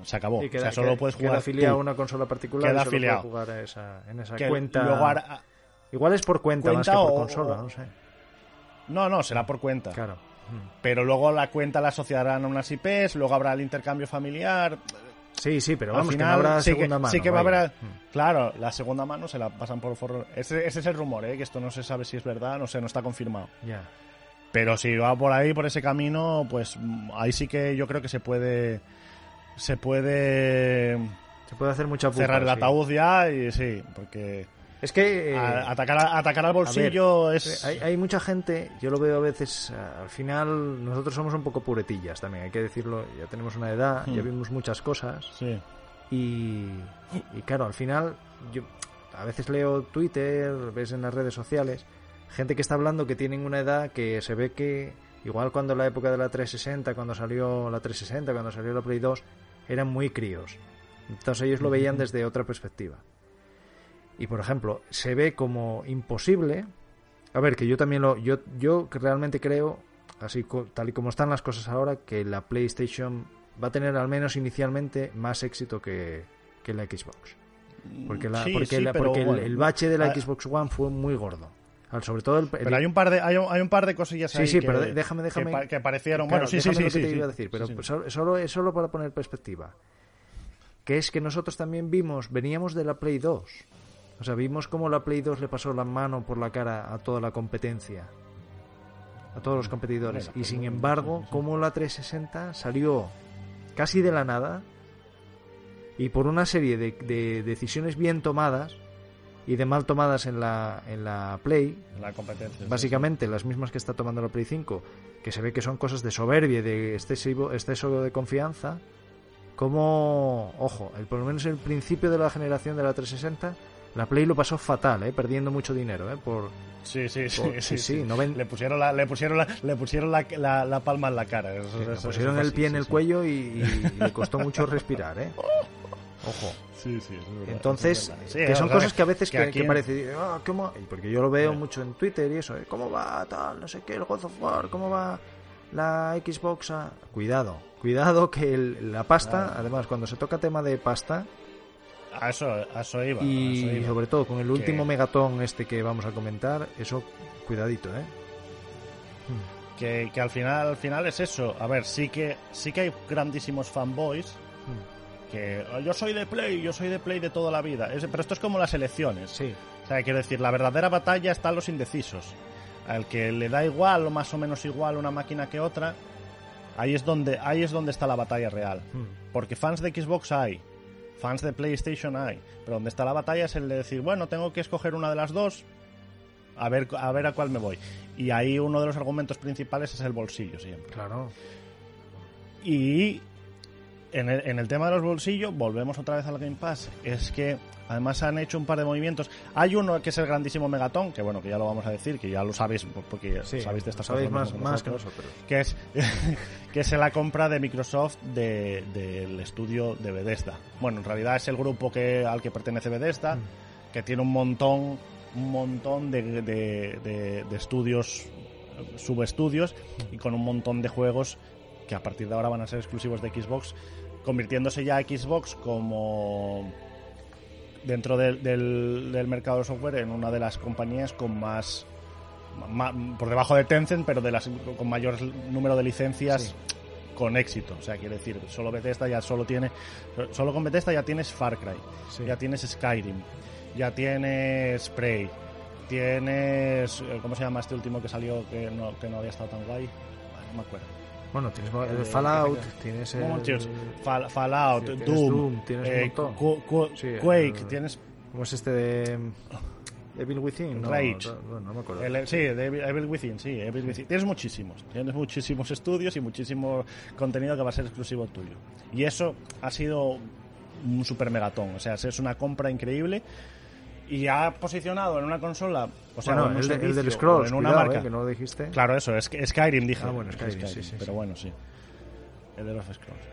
se acabó. Mm. Queda, o sea, solo queda- puedes queda jugar afiliado a una consola particular Queda y solo puedes jugar a esa, en esa Que cuenta. luego hará- Igual es por cuenta, más que por o- consola, o- no sé. No, no, será por cuenta. Claro. Pero luego la cuenta la asociarán a unas IPs, luego habrá el intercambio familiar. Sí, sí, pero Al vamos, final, que no habrá sí, segunda que, mano. sí que va a haber. Claro, la segunda mano se la pasan por forro. Ese, ese es el rumor, ¿eh? que esto no se sabe si es verdad, no sé, no está confirmado. Ya. Pero si va por ahí, por ese camino, pues mm, ahí sí que yo creo que se puede. Se puede Se puede hacer mucha pupa, cerrar el sí. ataúd ya y sí, porque Es que. eh, a- atacar, a- atacar al bolsillo es. Hay, hay mucha gente, yo lo veo a veces, eh, al final nosotros somos un poco puretillas también, hay que decirlo, ya tenemos una edad, ya Hmm. vimos muchas cosas Sí. y, y claro, al final yo a veces leo Twitter, ves en las redes sociales, gente que está hablando que tienen una edad que se ve que igual cuando la época de la 360, cuando salió la 360, cuando salió la Play 2, eran muy críos. Entonces ellos lo veían desde otra perspectiva. Y por ejemplo, se ve como imposible. A ver, que yo también lo. Yo, yo realmente creo, así tal y como están las cosas ahora, que la PlayStation va a tener al menos inicialmente más éxito que, que la Xbox. Porque, la, Sí, porque, sí, la- porque el- bueno. el, bache de la Ah, Xbox One fue muy gordo. Sobre todo el. el- Pero hay un par de, hay un, hay un par de cosillas Sí, ahí sí, que, pero déjame- déjame- que, que parecieron. Claro, bueno, sí, sí, sí. lo que sí, te iba a sí. decir, pero es solo para poner perspectiva. Que es que nosotros también vimos, veníamos de la Play 2. O sea, vimos cómo la Play 2 le pasó la mano por la cara a toda la competencia. A todos los competidores. Bueno, Y sin embargo, cómo la 360 salió casi de la nada y por una serie de, de decisiones bien tomadas y de mal tomadas en la, en la Play, La competencia. sí, básicamente las mismas que está tomando la Play 5, que se ve que son cosas de soberbia, de excesivo, exceso de confianza, como, ojo, el, por lo menos el principio de la generación de la 360, la Play lo pasó fatal, ¿eh? perdiendo mucho dinero, ¿eh? por, Sí, sí, sí. por- sí, sí, sí. no ven- Le pusieron la, le pusieron la, le pusieron la, la, la palma en la cara. Eso- le eso- eso pusieron el pie en el cuello y, y le costó mucho respirar, ¿eh? Ojo. Sí, sí, eso es verdad, Entonces, es que son cosas que a veces que, que en- parece, ah, Porque yo lo veo mucho en Twitter y eso, ¿eh? ¿cómo va tal, no sé qué, el God of War, cómo va la Xbox? a-?". Cuidado, cuidado que el- la pasta, además, cuando se toca tema de pasta A eso, a eso iba. a eso y iba. sobre todo con el último Que- megatón este que vamos a comentar, eso, cuidadito, ¿eh? que, que al final al final es eso a ver sí que sí que hay grandísimos fanboys que "Oh, yo soy de play yo soy de play de toda la vida Es- pero esto es como las elecciones Sí, o sea quiero decir la verdadera batalla está en los indecisos al que le da igual o más o menos igual una máquina que otra Ahí es donde, ahí es donde está la batalla real. Mm. Porque fans de Xbox hay, fans de PlayStation hay, pero donde está la batalla es el de decir, bueno, tengo que escoger una de las dos, a ver, a ver a cuál me voy. Y ahí uno de los argumentos principales es el bolsillo siempre. Claro. Y en el, en el tema de los bolsillos, volvemos otra vez al Game Pass. Es que además han hecho un par de movimientos. Hay uno que es el grandísimo Megatón, que bueno, que ya lo vamos a decir, que ya lo sabéis porque Sí, sabéis de estas sabéis cosas más, más que nosotros, que es que es la compra de Microsoft de- del estudio de Bethesda. Bueno, en realidad es el grupo que al que pertenece Bethesda, Mm. que tiene un montón un montón de, de- de- de estudios subestudios y con un montón de juegos que a partir de ahora van a ser exclusivos de Xbox, convirtiéndose ya Xbox como dentro del, del, del mercado de software en una de las compañías con más por debajo de Tencent, pero de las con mayor número de licencias Sí. con éxito. O sea, quiere decir, solo Bethesda ya solo tiene solo con Bethesda ya tienes Far Cry, Sí. ya tienes Skyrim, ya tienes Prey, tienes eh, ¿cómo se llama este último que salió que no, que no había estado tan guay? No me acuerdo. Bueno, tienes El Fallout, tienes el... Fall- Fallout, Sí, tienes Doom, Doom, tienes un eh, montón. Sí, Quake, el- tienes ¿Cómo es este de... Evil Within? No, Rage. No, no me acuerdo. El- sí, de Evil, Evil Within, sí, Evil Within. Tienes muchísimos, tienes muchísimos estudios y muchísimo contenido que va a ser exclusivo tuyo. Y eso ha sido un super megatón, o sea, es una compra increíble y ha posicionado en una consola, o sea, bueno, en un el, de- el servicio del Scrolls, en una cuidado, marca. eh, que no lo dijiste. Claro, eso, es Skyrim dije. Ah, bueno, Skyrim, sí, sí, pero sí. bueno, sí. El de los Scrolls.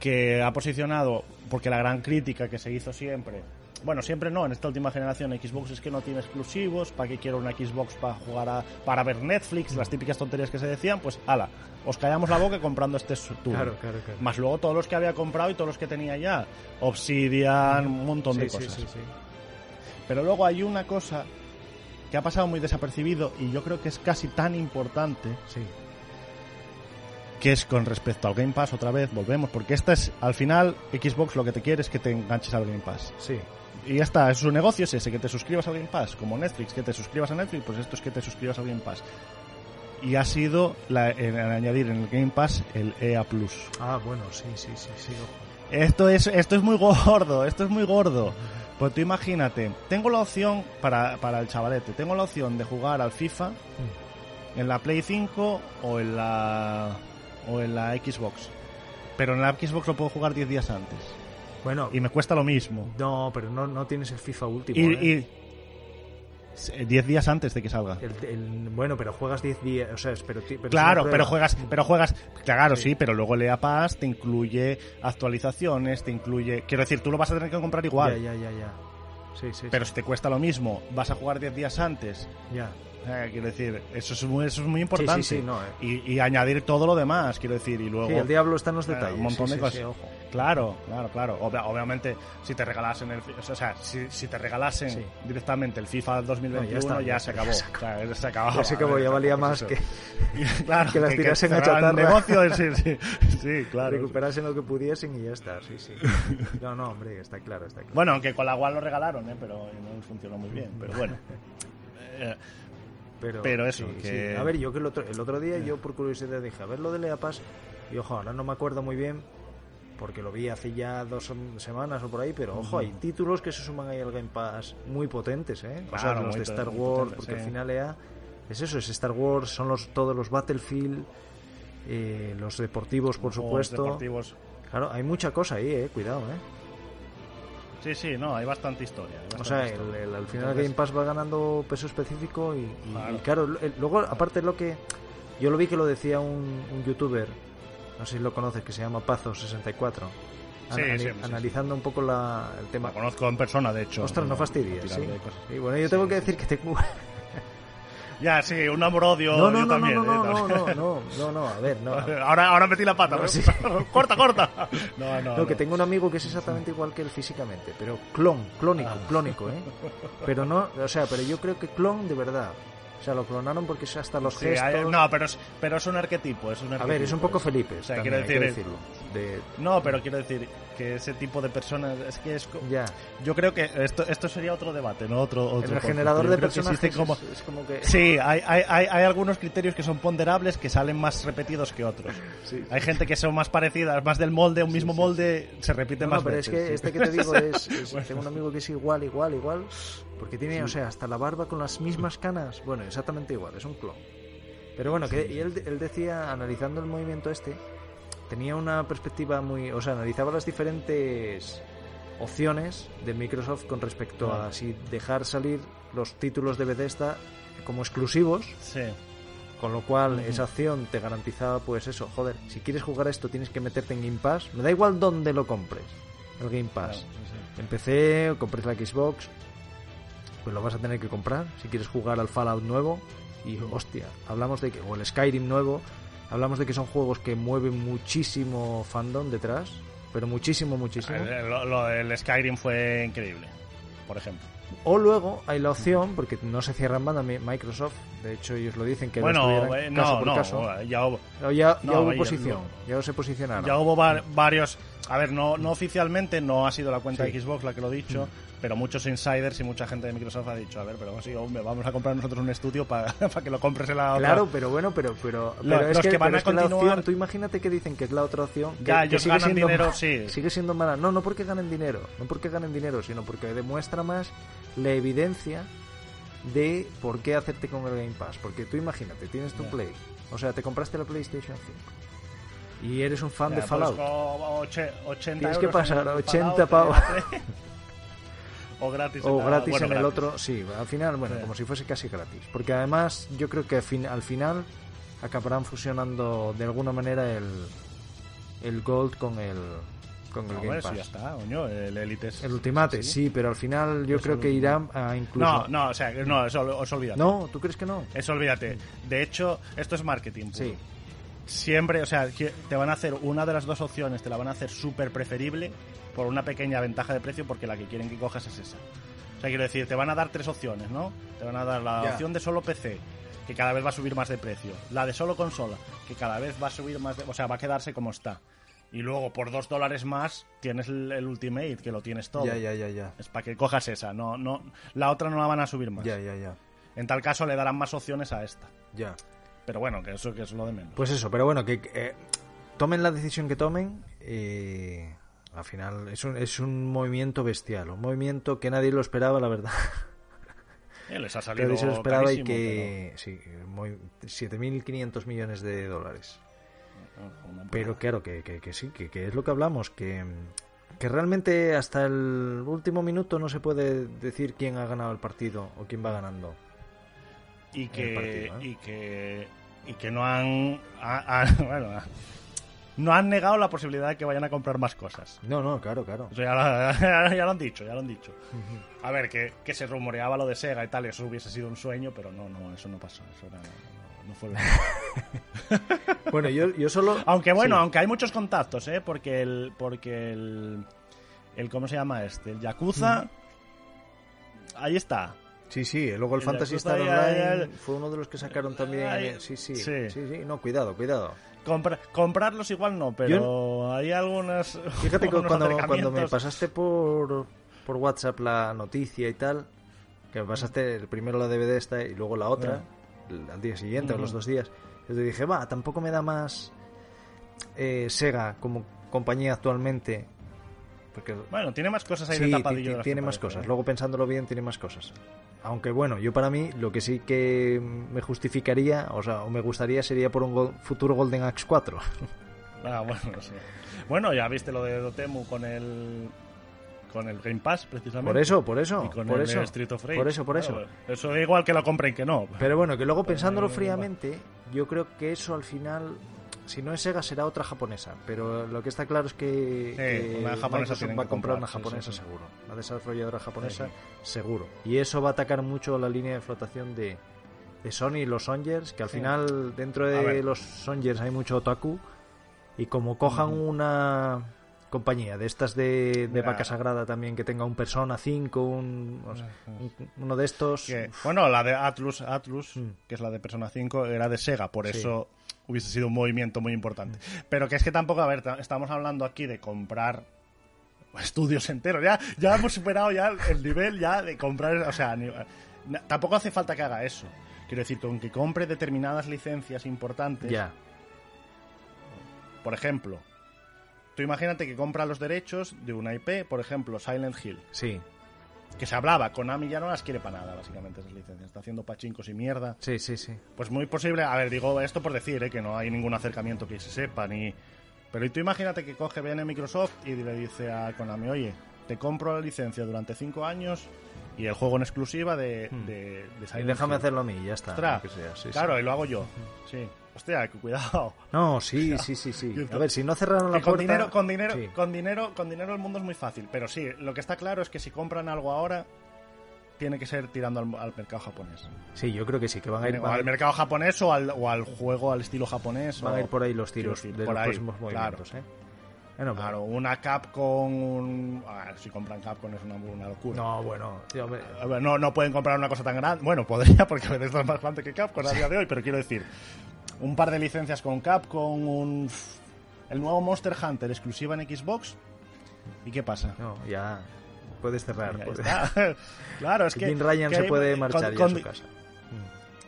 Que ha posicionado, porque la gran crítica que se hizo siempre, bueno, siempre no, en esta última generación Xbox es que no tiene exclusivos, ¿para qué quiero una Xbox para jugar a, para ver Netflix? Las típicas tonterías que se decían, pues ala, os callamos la boca comprando este turno. Claro, claro, claro. Más luego todos los que había comprado y todos los que tenía ya. Obsidian, un montón de Sí, sí, cosas. sí, sí. Pero luego hay una cosa que ha pasado muy desapercibido y yo creo que es casi tan importante Sí. que es con respecto al Game Pass otra vez, volvemos, porque esta es, al final, Xbox lo que te quiere es que te enganches al Game Pass. Sí. Y ya está, su negocio es ese, que te suscribas al Game Pass, como Netflix, que te suscribas a Netflix, pues esto es que te suscribas al Game Pass. Y ha sido la, el añadir en el Game Pass el EA Plus. Ah, bueno, sí, sí, sí, sí. ojo. Esto es, esto es muy gordo, esto es muy gordo. Pues tú imagínate, tengo la opción, para, para el chavalete, tengo la opción de jugar al FIFA en la Play 5 o en la, o en la Xbox. Pero en la Xbox lo puedo jugar 10 días antes. Bueno, Y me cuesta lo mismo. no, pero no, no tienes el FIFA último. Y, ¿eh? y- eh, 10 días antes de que salga. El- el- bueno, pero juegas 10 días, o sea, pero, Claro, pero juegas, pero juegas, claro, Sí. sí, pero luego el EA Pass te incluye actualizaciones, te incluye, quiero decir, tú lo vas a tener que comprar igual, Ya, ya, ya, ya. Sí, sí, pero si te cuesta lo mismo, vas a jugar 10 días antes. Ya. Eh, quiero decir, eso es muy, eso es muy importante. Sí, sí, sí, no, eh. y, y añadir todo lo demás, quiero decir, y luego... Sí, el diablo está en los eh, detalles. un montón de cosas. ojo. Claro, claro, claro. Obvia- obviamente, si te regalasen el... O sea, si, si te regalasen Sí. directamente el FIFA 2021, No, ya está, ya, se acabó. ya se O sea, se. Ya se acabó, ya valía más que claro, que las tirasen a chatarra. negocio, sí, sí, sí, claro. recuperasen lo que pudiesen y ya está, sí, sí. No, no, hombre, está claro, está claro. Bueno, aunque con la One lo regalaron, ¿eh? pero no funcionó muy bien. Pero bueno. Eh, Pero, Pero eso, sí, que- sí. A ver, yo que el otro, el otro día, yo por curiosidad dije, a ver lo de Leapas, y ojo, ahora no me acuerdo muy bien, porque lo vi hace ya dos sem- semanas o por ahí, pero ojo, hay títulos que se suman ahí al Game Pass muy potentes, ¿eh? o sea, los de Star Wars, potentes, porque sí. al final EA es eso, es Star Wars, son los todos los Battlefield, eh, los deportivos, por supuesto. deportivos. Claro, hay mucha cosa ahí, eh, cuidado, eh. Sí, sí, no, hay bastante historia. hay O sea, el- al final Entonces- Game Pass va ganando peso específico y, y- Claro. y claro, el- luego aparte lo que yo lo vi que lo decía un, un youtuber, no sé si lo conoces, que se llama Pazo64, Sí, ana- sí, sí, analizando un poco la, el tema. La conozco en persona, de hecho. Ostras, no fastidies. Y bueno, yo tengo que decir que tengo... Ya, sí, un amor-odio. No, no, yo no, también, no, ¿eh? no, no, no, no, no, a ver, no. Ahora, ahora metí la pata. No, sí. corta, corta. No, no, No, que tengo un amigo que es exactamente igual que él físicamente, pero clon, clónico, Ah. clónico, ¿eh? Pero no, o sea, pero yo creo que clon de verdad. O sea, lo clonaron porque es hasta los Sí, gestos. hay- no, pero es, pero es un arquetipo. Es un A arquetipo, ver, es un poco Felipe. O sea, también quiero decir, decirlo. De, No, pero quiero decir, que ese tipo de personas es que es Ya. yo creo que esto esto sería otro debate no otro, otro el podcast. generador Yo de como es, es como que... Sí, hay, hay, hay, hay algunos criterios que son ponderables que salen más repetidos que otros. Sí. Hay gente que son más parecidas, más del molde, un mismo molde se repite No, más no, pero es que este que te digo es, es- tengo un amigo que es igual, igual, igual, porque tiene, o sea, hasta la barba con las mismas canas, bueno, exactamente igual, es un clon. Pero bueno, que y él, él decía, analizando el movimiento este, tenía una perspectiva muy, o sea, analizaba las diferentes opciones de Microsoft con respecto a si dejar salir los títulos de Bethesda como exclusivos Sí. con lo cual esa opción te garantizaba pues eso, joder, si quieres jugar esto tienes que meterte en Game Pass, me da igual dónde lo compres, el Game Pass. Claro, sí, En PC o compres la Xbox, pues lo vas a tener que comprar si quieres jugar al Fallout nuevo y hostia, hablamos de que o el Skyrim nuevo, hablamos de que son juegos que mueven muchísimo fandom detrás, pero muchísimo muchísimo. El- Lo, lo del Skyrim fue increíble, por ejemplo. O luego hay la opción, porque no se cierra en banda mi- Microsoft, de hecho ellos lo dicen que lo bueno, estudiarán eh, caso no, por no, caso. ya hubo, ya, ya No, hubo ya- posición, no. ya se posicionaron. ya hubo va- varios. A ver, no, no oficialmente, no ha sido la cuenta Sí. de Xbox la que lo ha dicho, pero muchos insiders y mucha gente de Microsoft ha dicho, a ver, pero sí, hombre, vamos a comprar nosotros un estudio para, para que lo compres en la otra. Claro, pero bueno, pero, pero, pero es los que, que van pero a es que la continuar- opción, tú imagínate que dicen que es la otra opción. Que, Ya, que ellos sigue ganan siendo dinero, ma- sí. Sigue siendo mala. No, no porque ganen dinero, no porque ganen dinero, sino porque demuestra más la evidencia de por qué hacerte con el Game Pass. Porque tú imagínate, tienes tu Ya. Play, o sea, te compraste la PlayStation 5 y eres un fan de pues, Fallout. oche- 80 Tienes que pasar en el 80 Fallout, pavos. o gratis O en gratis bueno, en el otro, sí, al final, bueno, Sí. como si fuese casi gratis. Porque además yo creo que al fin- al final acabarán fusionando de alguna manera el, el Gold con el, con el No, Game eso Pass. ya está, coño, el Elite es... El Ultimate, sí. pero al final yo creo que irán a incluso... No, no, o sea, no, eso os olvídate. No, ¿tú crees que no? Eso olvídate. De hecho, esto es marketing. puro. Sí. Siempre, o sea, te van a hacer una de las dos opciones, te la van a hacer súper preferible por una pequeña ventaja de precio porque la que quieren que cojas es esa. O sea, quiero decir, te van a dar tres opciones, ¿no? Te van a dar la Ya. opción de solo PC, que cada vez va a subir más de precio. La de solo consola, que cada vez va a subir más de... O sea, va a quedarse como está. Y luego, por dos dólares más, tienes el, el Ultimate, que lo tienes todo. Ya, ya, ya, ya. Es para que cojas esa, no, no, la otra no la van a subir más. Ya, ya, ya. En tal caso le darán más opciones a esta. Ya. Pero bueno, que eso que es lo de menos. Pues eso, pero bueno, que eh, tomen la decisión que tomen, eh, al final es un, es un movimiento bestial, un movimiento que nadie lo esperaba, la verdad. Eh, les ha salido nadie se lo esperaba y que... Sí, muy- 7.500 millones de dólares. pero- una Pero claro, que, que, que sí, que, que es lo que hablamos, que, que realmente hasta el último minuto no se puede decir quién ha ganado el partido o quién va ganando. Y que partido, ¿eh? y que y que no han ha- ha- bueno, no han negado la posibilidad de que vayan a comprar más cosas. No, no, claro, claro. Eso ya, lo, ya lo han dicho, ya lo han dicho. A ver, que, que se rumoreaba lo de Sega y tal, y eso hubiese sido un sueño, pero no, no, eso no pasó. Eso era- no, no fue. Bueno, yo, yo solo... Aunque bueno, Sí. aunque hay muchos contactos, ¿eh? Porque el. Porque el. el ¿Cómo se llama este? El Yakuza. Ahí está. Sí, sí, luego el El Fantasy Star Online fue uno de los que sacaron también. Ay, eh, sí, sí, sí. sí, sí, no, cuidado, cuidado. Compra- comprarlos igual no, pero hay algunas. Fíjate que cuando, cuando me pasaste por, por WhatsApp la noticia y tal, que me pasaste el primero la DVD esta y luego la otra, al día siguiente o Ujú. los dos días, yo te dije, va, tampoco me da más eh, Sega como compañía actualmente. Porque Bueno, tiene más cosas ahí sí, de tapadillo. de tiene más cosas. Luego pensándolo bien, tiene más cosas. Aunque bueno, yo para mí lo que sí que me justificaría, o sea, o me gustaría sería por un gol- futuro Golden Axe 4. Ah, bueno, sí. Bueno, ya viste lo de Dotemu con el. Con el Game Pass, precisamente. Por eso, por eso, Y con por el eso. Street of Rage. Por eso, por Claro, eso. Eso da igual que lo compren que no. Pero bueno, que luego pensándolo fríamente, yo creo que eso al final, si no es Sega, será otra japonesa. Pero lo que está claro es que, que una japonesa va a comprar comprar, una japonesa sí, sí. seguro. Una desarrolladora japonesa seguro. Y eso va a atacar mucho la línea de flotación de, de Sony y los Songers, que al final dentro de los Songers hay mucho otaku. Y como cojan una compañía de estas de, de Mira. vaca sagrada también, que tenga un Persona 5, un, o sea, un- uno de estos... Que- bueno, la de Atlus, Atlus Mm. que es la de Persona 5, era de Sega, por Sí. eso hubiese sido un movimiento muy importante. Pero que es que tampoco, a ver, ta- estamos hablando aquí de comprar estudios enteros. Ya, ya hemos superado ya el nivel ya de comprar, o sea, ni- tampoco hace falta que haga eso. Quiero decir, con que compre determinadas licencias importantes, Ya. por ejemplo, tú imagínate que compra los derechos de una IP, por ejemplo, Silent Hill, Sí, que se hablaba, Konami ya no las quiere para nada, básicamente, esas licencias, está haciendo pachincos y mierda. sí, sí, sí. Pues muy posible, a ver, digo esto por decir, ¿eh? que no hay ningún acercamiento que se sepa, ni... Pero tú imagínate que coge, viene Microsoft y le dice a Konami, oye, te compro la licencia durante cinco años y el juego en exclusiva de, Hmm. de, de Y déjame Hill". hacerlo a mí, ya está. Ostras, lo que sea, sí, sí. claro, y lo hago yo. Sí. Hostia, cuidado. No, sí, sí, sí, sí. A ver, si no cerraron la con puerta... dinero, con dinero, Sí. con dinero, con dinero el mundo es muy fácil. Pero sí, lo que está claro es que si compran algo ahora, tiene que ser tirando al, al mercado japonés. Sí, yo creo que sí, que van a ir, O al mercado japonés o al, o al juego al estilo japonés. van o- a ir por ahí los tiros decir, de por los ahí, próximos claro. movimientos, ¿eh? Bueno, Claro, una Capcom, un... a ver, si compran Capcom es una, una locura. No, bueno, tío, no, no pueden comprar una cosa tan grande. Bueno, podría, porque Bethesda es más grande que Capcom a día de hoy, pero quiero decir, un par de licencias con Capcom, un... el nuevo Monster Hunter exclusiva en Xbox. ¿Y qué pasa? no, ya puedes cerrar. Ya puedes- claro, es que... Jim Ryan que se puede con- marchar ya con, a su casa.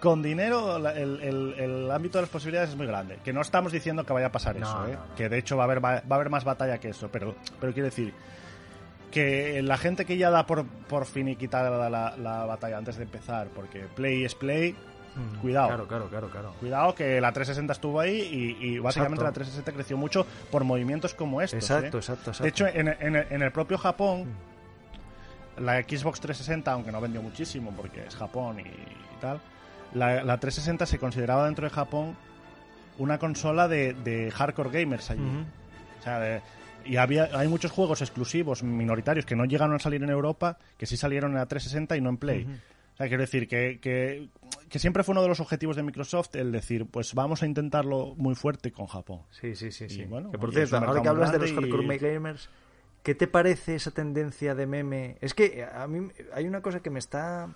con dinero la- el, el- el ámbito de las posibilidades es muy grande. Que no estamos diciendo que vaya a pasar No, eso, ¿eh? no, que de hecho va a haber va, va a haber más batalla que eso, pero pero quiero decir que la gente que ya da por, por finiquitada la, la batalla antes de empezar, porque play es play, Cuidado. Claro, claro, claro, claro. cuidado que la 360 estuvo ahí y, y básicamente Exacto. la 360 creció mucho por movimientos como estos. Exacto, ¿eh? exacto, exacto. De hecho, en, en- en el propio Japón, la Xbox 360, aunque no vendió muchísimo porque es Japón y, y tal, la, la 360 se consideraba dentro de Japón una consola de, de hardcore gamers allí. O sea, de- y había, hay muchos juegos exclusivos, minoritarios, que no llegaron a salir en Europa, que sí salieron en la 360 y no en Play. O sea, quiero decir que, que, que siempre fue uno de los objetivos de Microsoft el decir, pues vamos a intentarlo muy fuerte con Japón. Sí, sí, sí, sí. bueno, que por cierto, ahora que hablas de los hardcore y- gamers, ¿qué te parece esa tendencia de meme? Es que a mí hay una cosa que me está...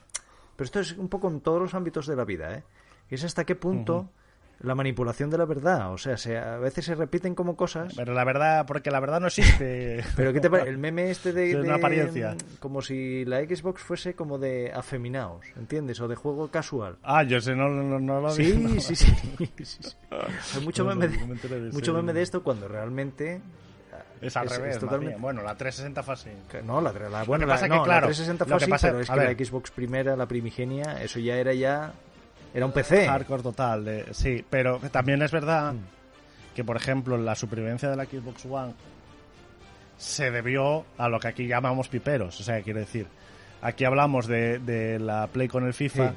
Pero esto es un poco en todos los ámbitos de la vida, ¿eh? Y es hasta qué punto la manipulación de la verdad. O sea, se, a veces se repiten como cosas... Pero la verdad, porque la verdad no existe. Pero ¿qué te parece? El meme este de, Es una de- apariencia. Como si la Xbox fuese como de afeminados, ¿entiendes? O de juego casual. Ah, yo sé, no, no, no lo Sí, vi, sí, sí, sí, sí. Hay mucho No, meme de, de mucho meme de esto cuando realmente Es al Es- revés, es totalmente-. Bueno, la 360 fue así. No, la, la- bueno, la, no, que, la claro, 360 fue así, pero es que ver. la Xbox primera, la primigenia, eso ya era ya... Era un PC. Hardcore total, de, sí. Pero también es verdad Mm. que, por ejemplo, la supervivencia de la Xbox One se debió a lo que aquí llamamos piperos. O sea, quiero decir, aquí hablamos de, de la Play con el FIFA. Sí.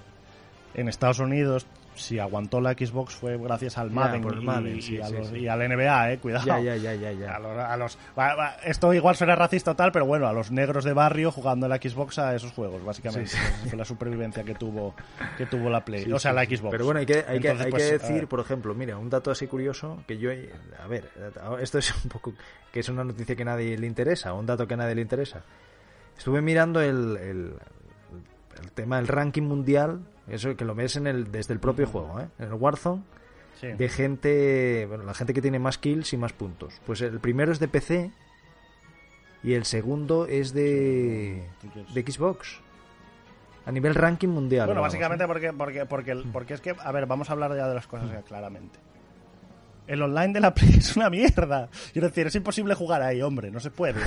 En Estados Unidos, si aguantó la Xbox fue gracias al Madden, el y- Madden, y, sí, a sí, los- sí. y al NBA, eh, cuidado. Ya, ya, ya, ya, A ya. los, a los- va- va- esto igual suena racista tal, pero bueno, a los negros de barrio jugando en la Xbox a esos juegos, básicamente. Fue la supervivencia que tuvo que tuvo la Play, o sea, la. Xbox. Pero bueno, hay que, hay que, hay pues, que decir, por ejemplo, mira, un dato así curioso que yo, a ver, esto es un poco, que es una noticia que nadie le interesa, un dato que a nadie le interesa. Estuve mirando el, el, el tema del ranking mundial, eso que lo ves en el, desde el propio juego, ¿eh? en el Warzone, Sí. de gente, bueno, la gente que tiene más kills y más puntos. Pues el primero es de PC y el segundo es de, de Xbox. A nivel ranking mundial. Bueno, vamos, básicamente ¿eh? porque, porque, porque, porque es que, a ver, vamos a hablar ya de las cosas ya claramente. El online de la Play es una mierda. Quiero decir, es imposible jugar ahí, hombre, no se puede.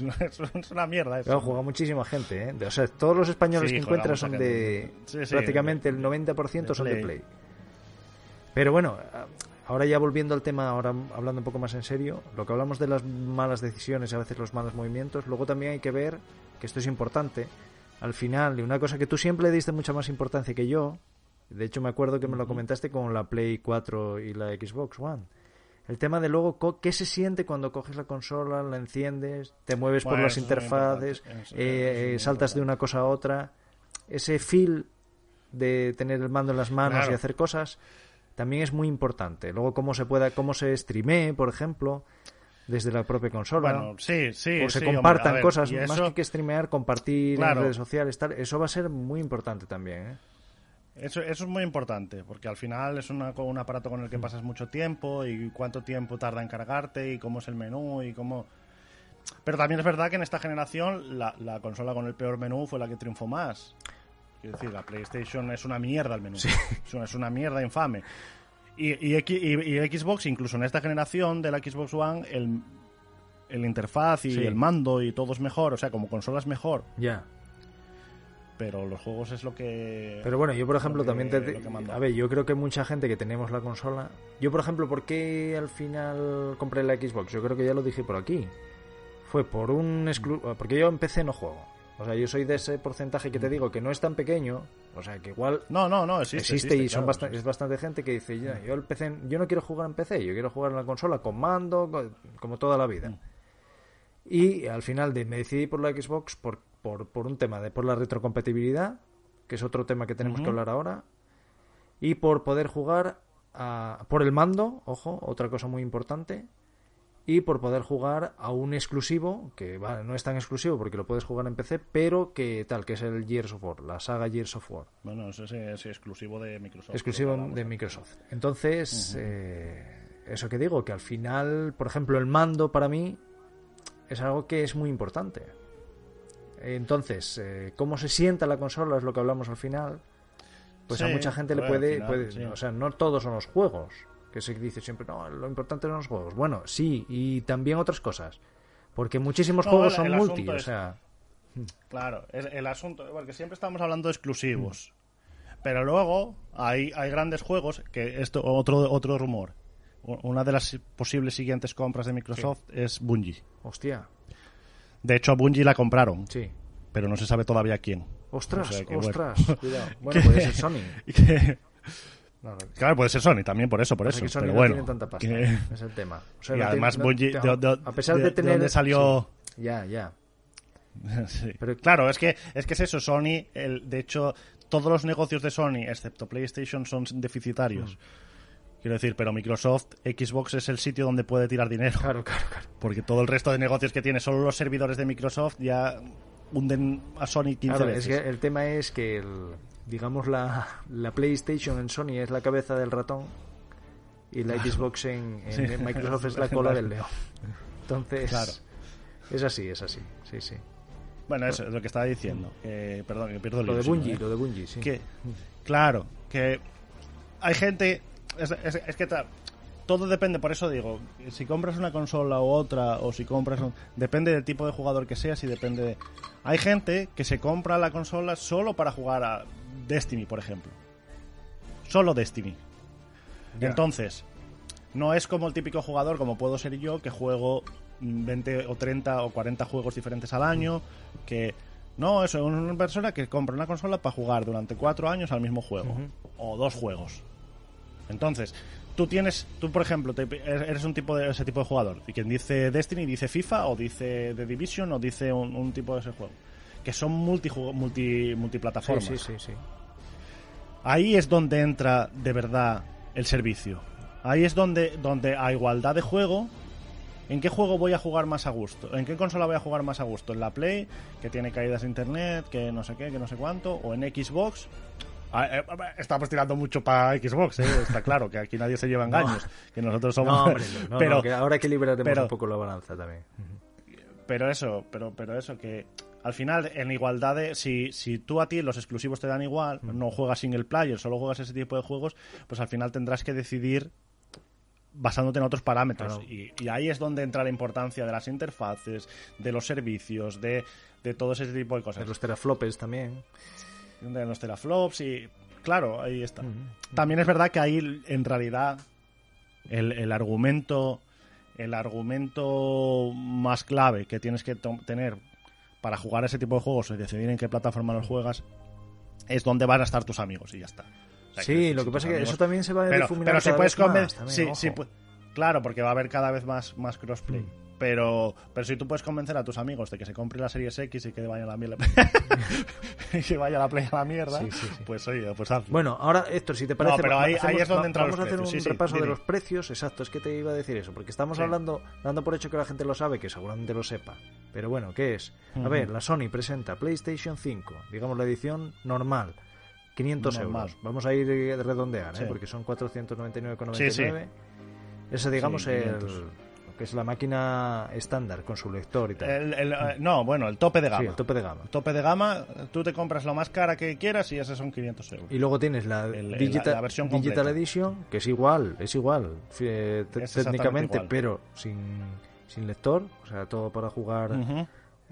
Es una, es una mierda eso. Pero juega muchísima gente, ¿eh? O sea, todos los españoles Sí, que encuentras son de... gente. Sí, sí, prácticamente el 90% de son de Play. Pero bueno, ahora ya volviendo al tema, ahora hablando un poco más en serio, lo que hablamos de las malas decisiones, a veces los malos movimientos, luego también hay que ver, que esto es importante, al final, y una cosa que tú siempre le diste mucha más importancia que yo, de hecho me acuerdo que me lo comentaste con la Play 4 y la Xbox One. El tema de luego, ¿qué se siente cuando coges la consola, la enciendes, te mueves por las interfaces, eso- eh, eso eh, saltas de una cosa a otra? Ese feel de tener el mando en las manos Claro. y hacer cosas también es muy importante. Luego, cómo se pueda, cómo se streamee, por ejemplo, desde la propia consola. Bueno, sí, sí. o se sí, compartan ver, cosas, más que, que streamear, compartir Claro. en redes sociales, tal. Eso va a ser muy importante también, ¿eh? Eso, eso es muy importante, porque al final es una, un aparato con el que pasas mucho tiempo y cuánto tiempo tarda en cargarte y cómo es el menú y cómo... Pero también es verdad que en esta generación la, la consola con el peor menú fue la que triunfó más. Quiero decir, la PlayStation es una mierda el menú. Es, una, es una mierda infame. Y, y, X- y- y Xbox, incluso en esta generación de la Xbox One, el, el interfaz y Sí. el mando y todo es mejor. O sea, como consola es mejor. Ya. Pero los juegos es lo que. Pero bueno, yo por ejemplo que- también te... A ver, yo creo que mucha gente que tenemos la consola... Yo por ejemplo, ¿por qué al final compré la Xbox? Yo creo que ya lo dije por aquí. Fue por un exclu... Porque yo en PC no juego. O sea, yo soy de ese porcentaje que te digo que no es tan pequeño. O sea, que igual No, no, no, existe. existe, y son claro, es bastante gente que dice, ya, yo el PC, yo no quiero jugar en PC, yo quiero jugar en la consola con mando, co- como toda la vida. Mm. Y al final de, me decidí por la Xbox por, por, por un tema de por la retrocompatibilidad, que es otro tema que tenemos que hablar ahora, y por poder jugar a- por el mando, ojo, otra cosa muy importante, y por poder jugar a un exclusivo, que vale, no es tan exclusivo porque lo puedes jugar en PC, pero que tal, que es el Gears of War, la saga Gears of War. Bueno, eso es, exclusivo de Microsoft. exclusivo de. Microsoft. Entonces, eh, eso que digo, que al final, por ejemplo, el mando para mí es algo que es muy importante. Entonces, eh, cómo se sienta la consola es lo que hablamos al final. Pues a mucha gente le puede, final, puede- sí. o sea, no todos son los juegos, que se dice siempre, no, lo importante son los juegos. Bueno, sí, y también otras cosas. Porque muchísimos No, juegos son el multi, o sea, Claro, es el asunto, porque siempre estamos hablando de exclusivos. Pero luego hay, hay grandes juegos, que esto, otro, otro rumor. Una de las posibles siguientes compras de Microsoft es Bungie. hostia, De hecho, a Bungie la compraron, sí. pero no se sabe todavía quién. Ostras, O sea que, bueno. ostras, cuidado. Bueno, puede ser Sony. Y que- No, no, claro, puede ser Sony también, por eso, por eso. Pero no bueno. tiene tanta pasta, que- es el tema. O sea, y además Bungie, te- de, de- a pesar de, de- tener... dónde salió... sí, ya, ya. Sí. Pero- Claro, es que, es que es eso, Sony, el, de hecho, todos los negocios de Sony, excepto PlayStation, son deficitarios. Mm. Quiero decir, pero Microsoft, Xbox es el sitio donde puede tirar dinero. Claro, claro, claro. Porque todo el resto de negocios que tiene, solo los servidores de Microsoft ya hunden a Sony 15 Claro, es veces. que el tema es que, el, digamos, la, la PlayStation en Sony es la cabeza del ratón y la Xbox en, en Sí. Microsoft es la cola del león. Entonces, Claro. es así, es así. Sí, sí. Bueno, eso es lo que estaba diciendo. Que, perdón, que pierdo el Lo de Bungie, ¿eh? lo de Bungie, sí. que claro que hay gente es, es- es que ta- todo depende por eso digo si compras una consola u otra o si compras un- depende del tipo de jugador que seas y depende de hay gente que se compra la consola solo para jugar a Destiny por ejemplo. Solo Destiny. Entonces no es como el típico jugador como puedo ser yo que juego mm, 20 o 30 o 40 juegos diferentes al año que no eso es una persona que compra una consola para jugar durante cuatro años al mismo juego o dos juegos entonces tú tienes tú por ejemplo te- eres un tipo de ese tipo de jugador y quien dice Destiny dice FIFA o dice The Division o dice un, un tipo de ese juego que son multi, multi Sí, multiplataformas sí, sí, sí. Ahí es donde entra de verdad el servicio. Ahí es donde, donde a igualdad de juego, ¿en qué juego voy a jugar más a gusto? ¿En qué consola voy a jugar más a gusto? ¿En la Play, que tiene caídas de internet, que no sé qué, que no sé cuánto? ¿O en Xbox? Ah, eh, estamos tirando mucho para Xbox, ¿eh? está claro, que aquí nadie se lleva engaños, que nosotros somos... No, hombre, no, pero, que ahora que liberaremos pero- un poco la balanza también. pero eso, pero, pero eso, que al final, en igualdad de. Si, si tú a ti los exclusivos te dan igual, no juegas single player, solo juegas ese tipo de juegos, pues al final tendrás que decidir basándote en otros parámetros. Claro. Y, y ahí es donde entra la importancia de las interfaces, de los servicios, de, de todo ese tipo de cosas. De los teraflopes también. De los teraflops y claro, ahí está. También es verdad que ahí en realidad el, el argumento el argumento más clave que tienes que tener para jugar ese tipo de juegos y decidir en qué plataforma los juegas es donde van a estar tus amigos y ya está. O sea, Sí, decir, lo que pasa es que eso también se va a pero, difuminar pero si puedes convencer sí, sí, claro porque va a haber cada vez más más crossplay Mm. Pero pero si tú puedes convencer a tus amigos de que se compren la Series X y que vaya a la mierda y que vaya la Play a la mierda Sí, sí, sí. pues oye pues hazlo Bueno, ahora, Héctor, si te parece, pero va- ahí- hacemos- ahí es donde entran vamos los a hacer un precios. Repaso de los precios. Exacto, es que te iba a decir eso, porque estamos hablando, dando por hecho que la gente lo sabe, que seguramente lo sepa. Pero bueno, ¿qué es? A ver, la Sony presenta PlayStation 5, digamos la edición normal, 500 Normal. euros. Vamos a ir a redondear, ¿eh? Porque son 499,99. Sí, sí. Ese, digamos, el, 500. Que es la máquina estándar con su lector y tal. El- el, eh, no, bueno, el tope de gama. Sí, el tope de gama. El tope de gama, tú te compras lo más cara que quieras y esos son 500 euros. Y luego tienes la, El- digital, la- la versión digital completa. Edition, que es igual, es igual eh, Es técnicamente, igual. pero sin, sin lector, o sea, todo para jugar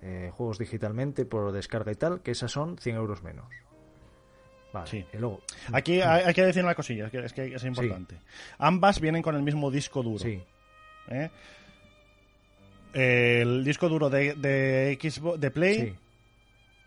eh, juegos digitalmente por descarga y tal, que esas son 100 euros menos. Vale, Sí. y luego, Aquí hay, hay que decir una cosilla, que es que es importante. Ambas vienen con el mismo disco duro. sí, ¿eh? El disco duro de, de Xbox, de Play, sí,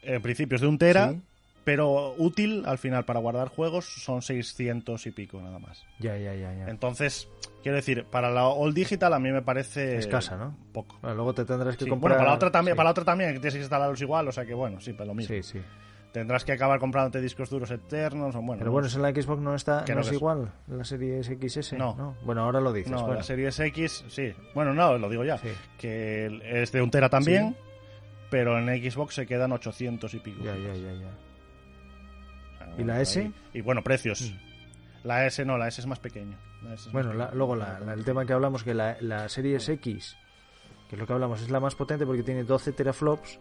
en principio es de un tera, Sí. pero útil al final para guardar juegos son 600 y pico nada más. ya, ya, ya, ya. Entonces, quiero decir, para la All Digital a mí me parece Escasa, ¿no? Poco. Bueno, luego te tendrás que Sí, comprar... Bueno, para la otra también, para la otra también, que tienes que instalarlos igual, o sea que bueno, sí, pero lo mismo. Sí, sí. Tendrás que acabar comprándote discos duros eternos o bueno. Pero bueno, en la Xbox no está Que no no es es. igual, la serie XS. No. Bueno, ahora lo dices. no, bueno. la Series X, sí. Bueno, no, lo digo ya. Sí. Que es de un tera también, pero en Xbox se quedan 800 y pico. Ya, ya, ya, ya. Ah, ¿Y la S? ahí- Y bueno, precios. La S no, la S es más pequeña. Bueno, la- luego la- la- el tema que hablamos, que la, la Series X, que es lo que hablamos, es la más potente porque tiene 12 teraflops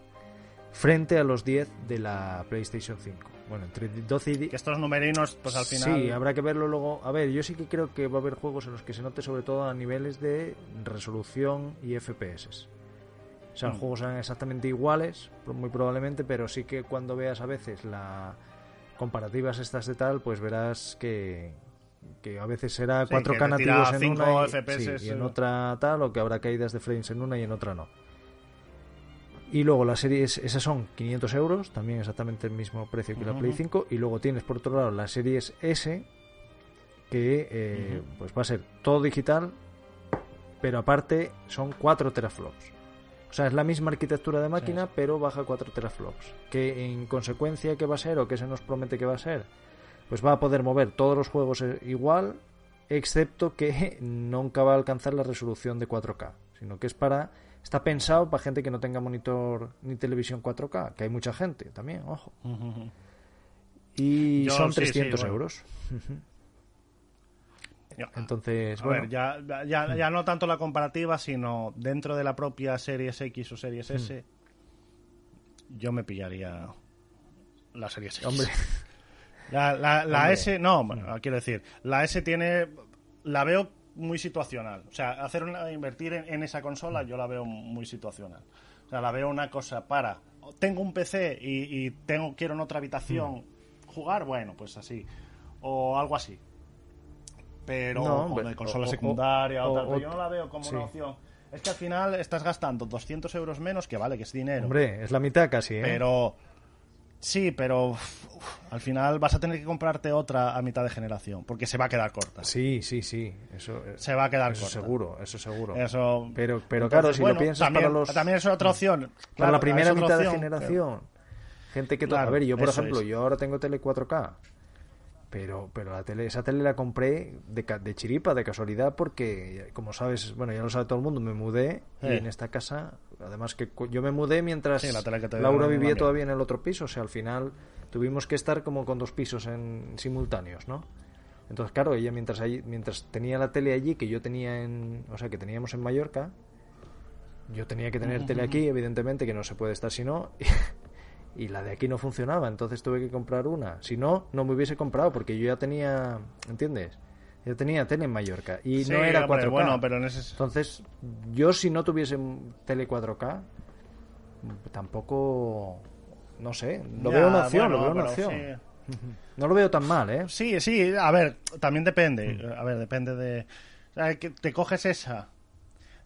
frente a los 10 de la PlayStation 5. Bueno, entre 12 y 10... Que estos numerinos, pues al final. Sí, habrá que verlo luego. A ver, yo sí que creo que va a haber juegos en los que se note sobre todo a niveles de resolución y FPS. O sea, los Mm. juegos serán exactamente iguales, muy probablemente, pero sí que cuando veas a veces la comparativas estas de tal, pues verás que, que a veces será Sí, 4K que te tira nativos en 5 una y, FPS, sí, y en otra tal, o que habrá caídas de frames en una y en otra no. Y luego las series, esas son 500 euros, también exactamente el mismo precio que la Play Ujú. 5. Y luego tienes por otro lado las series S, que eh, pues va a ser todo digital, pero aparte son 4 teraflops. O sea, es la misma arquitectura de máquina, Sí, pero baja 4 teraflops. Que en consecuencia, ¿qué va a ser? ¿O qué se nos promete que va a ser? Pues va a poder mover todos los juegos eh, igual, excepto que nunca va a alcanzar la resolución de 4K, sino que es para está pensado para gente que no tenga monitor ni televisión 4K, que hay mucha gente también, ojo. Y Yo son sí, sí, 300 bueno. euros. Entonces, A bueno, ver, ya, ya, ya no tanto la comparativa, sino dentro de la propia Series X o Series. S, yo me pillaría la Series X. hombre, La, la- la Hombre. S, no, bueno, quiero decir, la S tiene, la veo muy situacional. O sea, hacer una, invertir en, en esa consola yo la veo muy situacional. O sea, la veo una cosa para, tengo un PC y, y tengo, quiero en otra habitación jugar, bueno, pues así. O algo así. Pero, No, o de consola o- secundaria o, o- tal, pero yo no la veo como sí. una opción. Es que al final estás gastando 200 euros menos, que vale, que es dinero. hombre, es la mitad casi, ¿eh? Pero. Sí, pero uf, al final vas a tener que comprarte otra a mitad de generación, porque se va a quedar corta. Sí, sí, sí, eso, Se va a quedar eso corta. seguro, eso seguro. Eso. Pero, pero Entonces, claro, si bueno, lo piensas también, para los... También es otra opción. Para la primera mitad de generación. Gente que... Claro, a ver, yo por ejemplo, es. yo ahora tengo tele 4K. Pero, pero la tele, esa tele la compré de, de chiripa, de casualidad, porque, como sabes, bueno, ya lo sabe todo el mundo, me mudé y Eh. en esta casa, además que yo me mudé mientras Sí, la Laura vivía todavía en el otro piso, o sea, al final tuvimos que estar como con dos pisos en simultáneos, ¿no? Entonces, claro, ella mientras allí, mientras tenía la tele allí, que yo tenía en, o sea, que teníamos en Mallorca, yo tenía que tener tele aquí, evidentemente, que no se puede estar si no, y la de aquí no funcionaba, entonces tuve que comprar una. Si no, no me hubiese comprado, porque yo ya tenía, ¿entiendes? Yo tenía tele en Mallorca y Sí, no era hombre, 4K. Bueno, pero en ese. Entonces, yo si no tuviese tele 4K, tampoco, no sé, lo Ya, veo una opción, bueno, lo veo una opción. sí. No lo veo tan mal, ¿eh? Sí, sí, a ver, también depende. Mm. A ver, depende de. o sea, que te coges esa.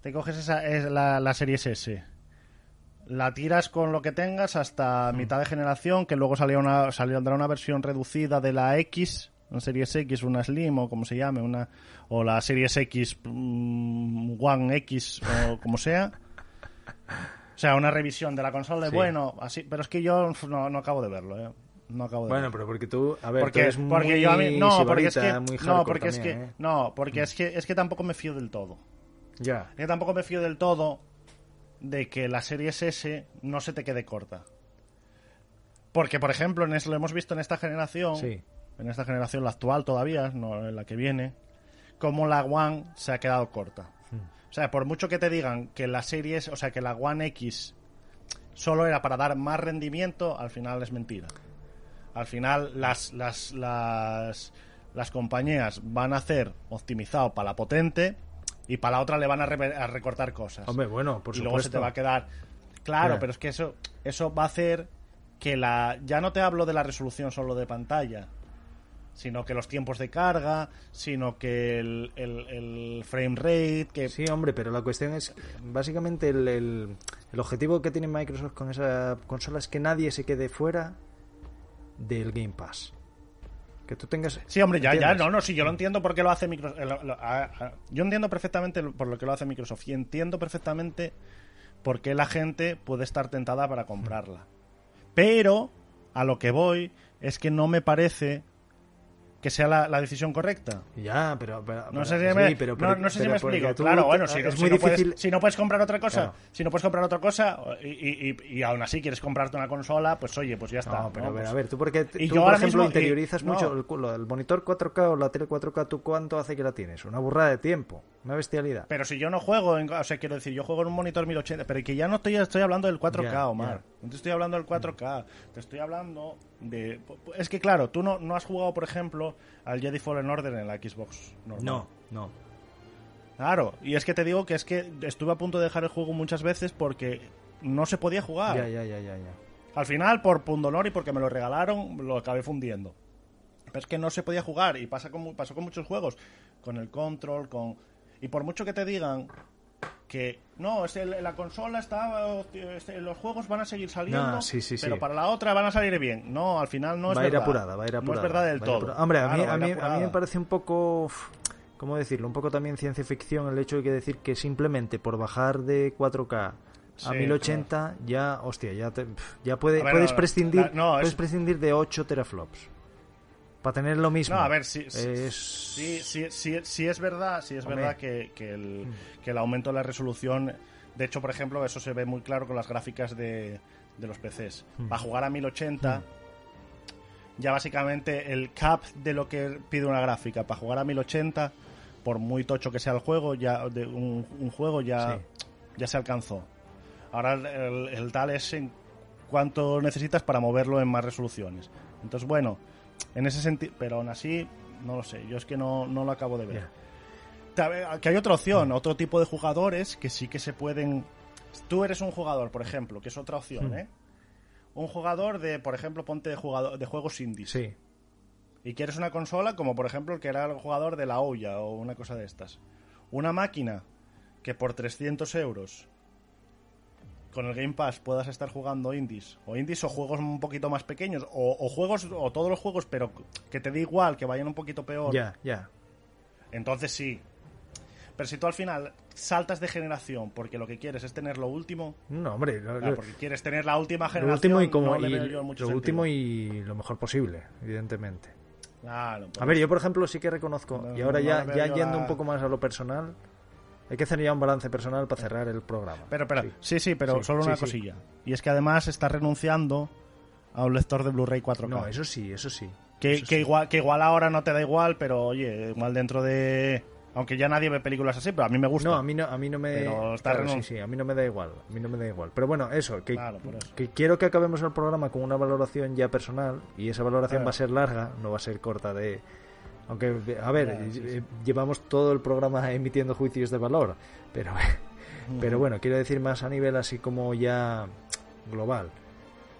Te coges esa, es la, la Series S. La tiras con lo que tengas Mm. hasta mitad de generación, que luego salió una, saldrá una versión reducida de la X, una Series X, una Slim o como se llame, una, o la Series X mm, One X o como sea. O sea, una revisión de la consola de Sí. bueno, así, pero es que yo no, no acabo de verlo, ¿eh? No acabo de Bueno, verlo pero porque tú, a ver, tú porque, eres muy porque yo a mí no porque es que no porque es que ¿eh? no porque es que es que tampoco me fío del todo Ya. es que tampoco me fío del todo de que la serie S no se te quede corta porque por ejemplo en eso lo hemos visto en esta generación Sí. en esta generación la actual todavía no en la que viene como la One se ha quedado corta O sea, por mucho que te digan que la serie es, o sea, que la One X solo era para dar más rendimiento, al final es mentira. Al final las, las, las, las compañías van a hacer optimizado para la potente y para la otra le van a, re- a recortar cosas. Hombre, bueno, por y luego se supuesto. te va a quedar. Claro, pero es que eso, eso va a hacer que la. Ya no te hablo de la resolución solo de pantalla, sino que los tiempos de carga, sino que el, el- el frame rate, que. Sí, hombre, pero la cuestión es, básicamente el, el, el objetivo que tiene Microsoft con esa consola es que nadie se quede fuera del Game Pass. Que tú tengas... Sí, hombre, ya, ya, no, no, sí, yo lo entiendo porque lo hace Microsoft. yo entiendo perfectamente por lo que lo hace Microsoft y entiendo perfectamente por qué la gente puede estar tentada para comprarla. Pero a lo que voy es que no me parece que sea la, la decisión correcta. Ya, pero... pero- No sé si sí, me, pero no, porque- no sé si pero me porque explico. tú- claro, bueno, si, es si muy no difícil... puedes, si no puedes comprar otra cosa, Claro. si no puedes comprar otra cosa y, y, y- y aún así quieres comprarte una consola, pues oye, pues ya está. No, pero a ver, Pues- a ver, tú porque tú, yo por ahora ejemplo, mismo- interiorizas mucho el, el monitor 4K o la tele 4K, ¿tú cuánto hace que la tienes? Una burrada de tiempo, una bestialidad. Pero si yo no juego, en- o sea, quiero decir, yo juego en un monitor 1080, pero que ya no estoy, estoy hablando del 4K, Ya, Omar. No te estoy hablando del 4K, te estoy hablando de... Es que claro, tú no, no has jugado, por ejemplo, al Jedi Fallen Order en la Xbox normal. No, no. Claro, y es que te digo que es que estuve a punto de dejar el juego muchas veces porque no se podía jugar. Ya, ya, ya, ya, ya. Al final, por pundonor y porque me lo regalaron, lo acabé fundiendo. Pero es que no se podía jugar y pasa con, pasó con muchos juegos. Con el control, con... Y por mucho que te digan que no, es el- la consola está... este, los juegos van a seguir saliendo, No, sí, sí, pero sí. para la otra van a salir bien. No, al final no es va a ir verdad. apurada, va a ir apurada. No es verdad del todo. Hombre, a mí, Claro, a, mí, a mí me parece un poco, ¿cómo decirlo? Un poco también ciencia ficción el hecho de que decir que simplemente por bajar de 4K a Sí, 1080 ya, hostia, ya, te- ya puede- ver, puedes no, prescindir, la- no, puedes es- prescindir de 8 teraflops para tener lo mismo. No, a ver, sí, sí, es... sí, sí, sí, sí es verdad, sí es Hombre. verdad que, que el, Mm. que el aumento de la resolución, de hecho, por ejemplo, eso se ve muy claro con las gráficas de, de los PCs. Mm. Para jugar a 1080, ya básicamente el cap de lo que pide una gráfica para jugar a 1080, por muy tocho que sea el juego, ya de un, un juego ya, Sí. ya se alcanzó. Ahora el, el- el tal es en cuánto necesitas para moverlo en más resoluciones. Entonces, bueno, en ese sentido, pero aún así, no lo sé, yo es que no, no lo acabo de ver. Ta- Que hay otra opción, otro tipo de jugadores que sí que se pueden... Tú eres un jugador, por ejemplo, que es otra opción, Hmm. ¿eh? Un jugador de, por ejemplo, ponte de, jugador, de juegos indies. Sí, Y quieres una consola como, por ejemplo, el que era el jugador de la olla o una cosa de estas. Una máquina que por 300 euros con el Game Pass puedas estar jugando indies o indies o juegos un poquito más pequeños o, o juegos o todos los juegos pero que te dé igual que vayan un poquito peor ya, ya. entonces sí pero si tú al final saltas de generación porque lo que quieres es tener lo último No, hombre, lo, claro, lo- porque quieres tener la última lo generación último y como no y lo sentido. último y lo mejor posible, evidentemente. Claro, A ver, yo por ejemplo sí que reconozco, No, y ahora ya, ya yendo la- un poco más a lo personal, hay que hacer ya un balance personal para cerrar el programa. Pero, pero, Sí. sí, sí, pero Sí, solo una sí. cosilla. Y es que además está renunciando a un lector de Blu-ray 4K. No, eso sí, eso sí. que, eso que sí. igual, que igual ahora no te da igual, pero oye, igual dentro de... Aunque ya nadie ve películas así, pero a mí me gusta. No, a mí no, a mí no me. Pero está claro, sí, sí, a mí no me da igual. A mí no me da igual. Pero bueno, eso, que, Claro, por eso. que quiero que acabemos el programa con una valoración ya personal y esa valoración Claro. va a ser larga, no va a ser corta de. Aunque, a ver, Claro, sí, eh, llevamos todo el programa emitiendo juicios de valor, pero, pero bueno, quiero decir más a nivel así como ya global.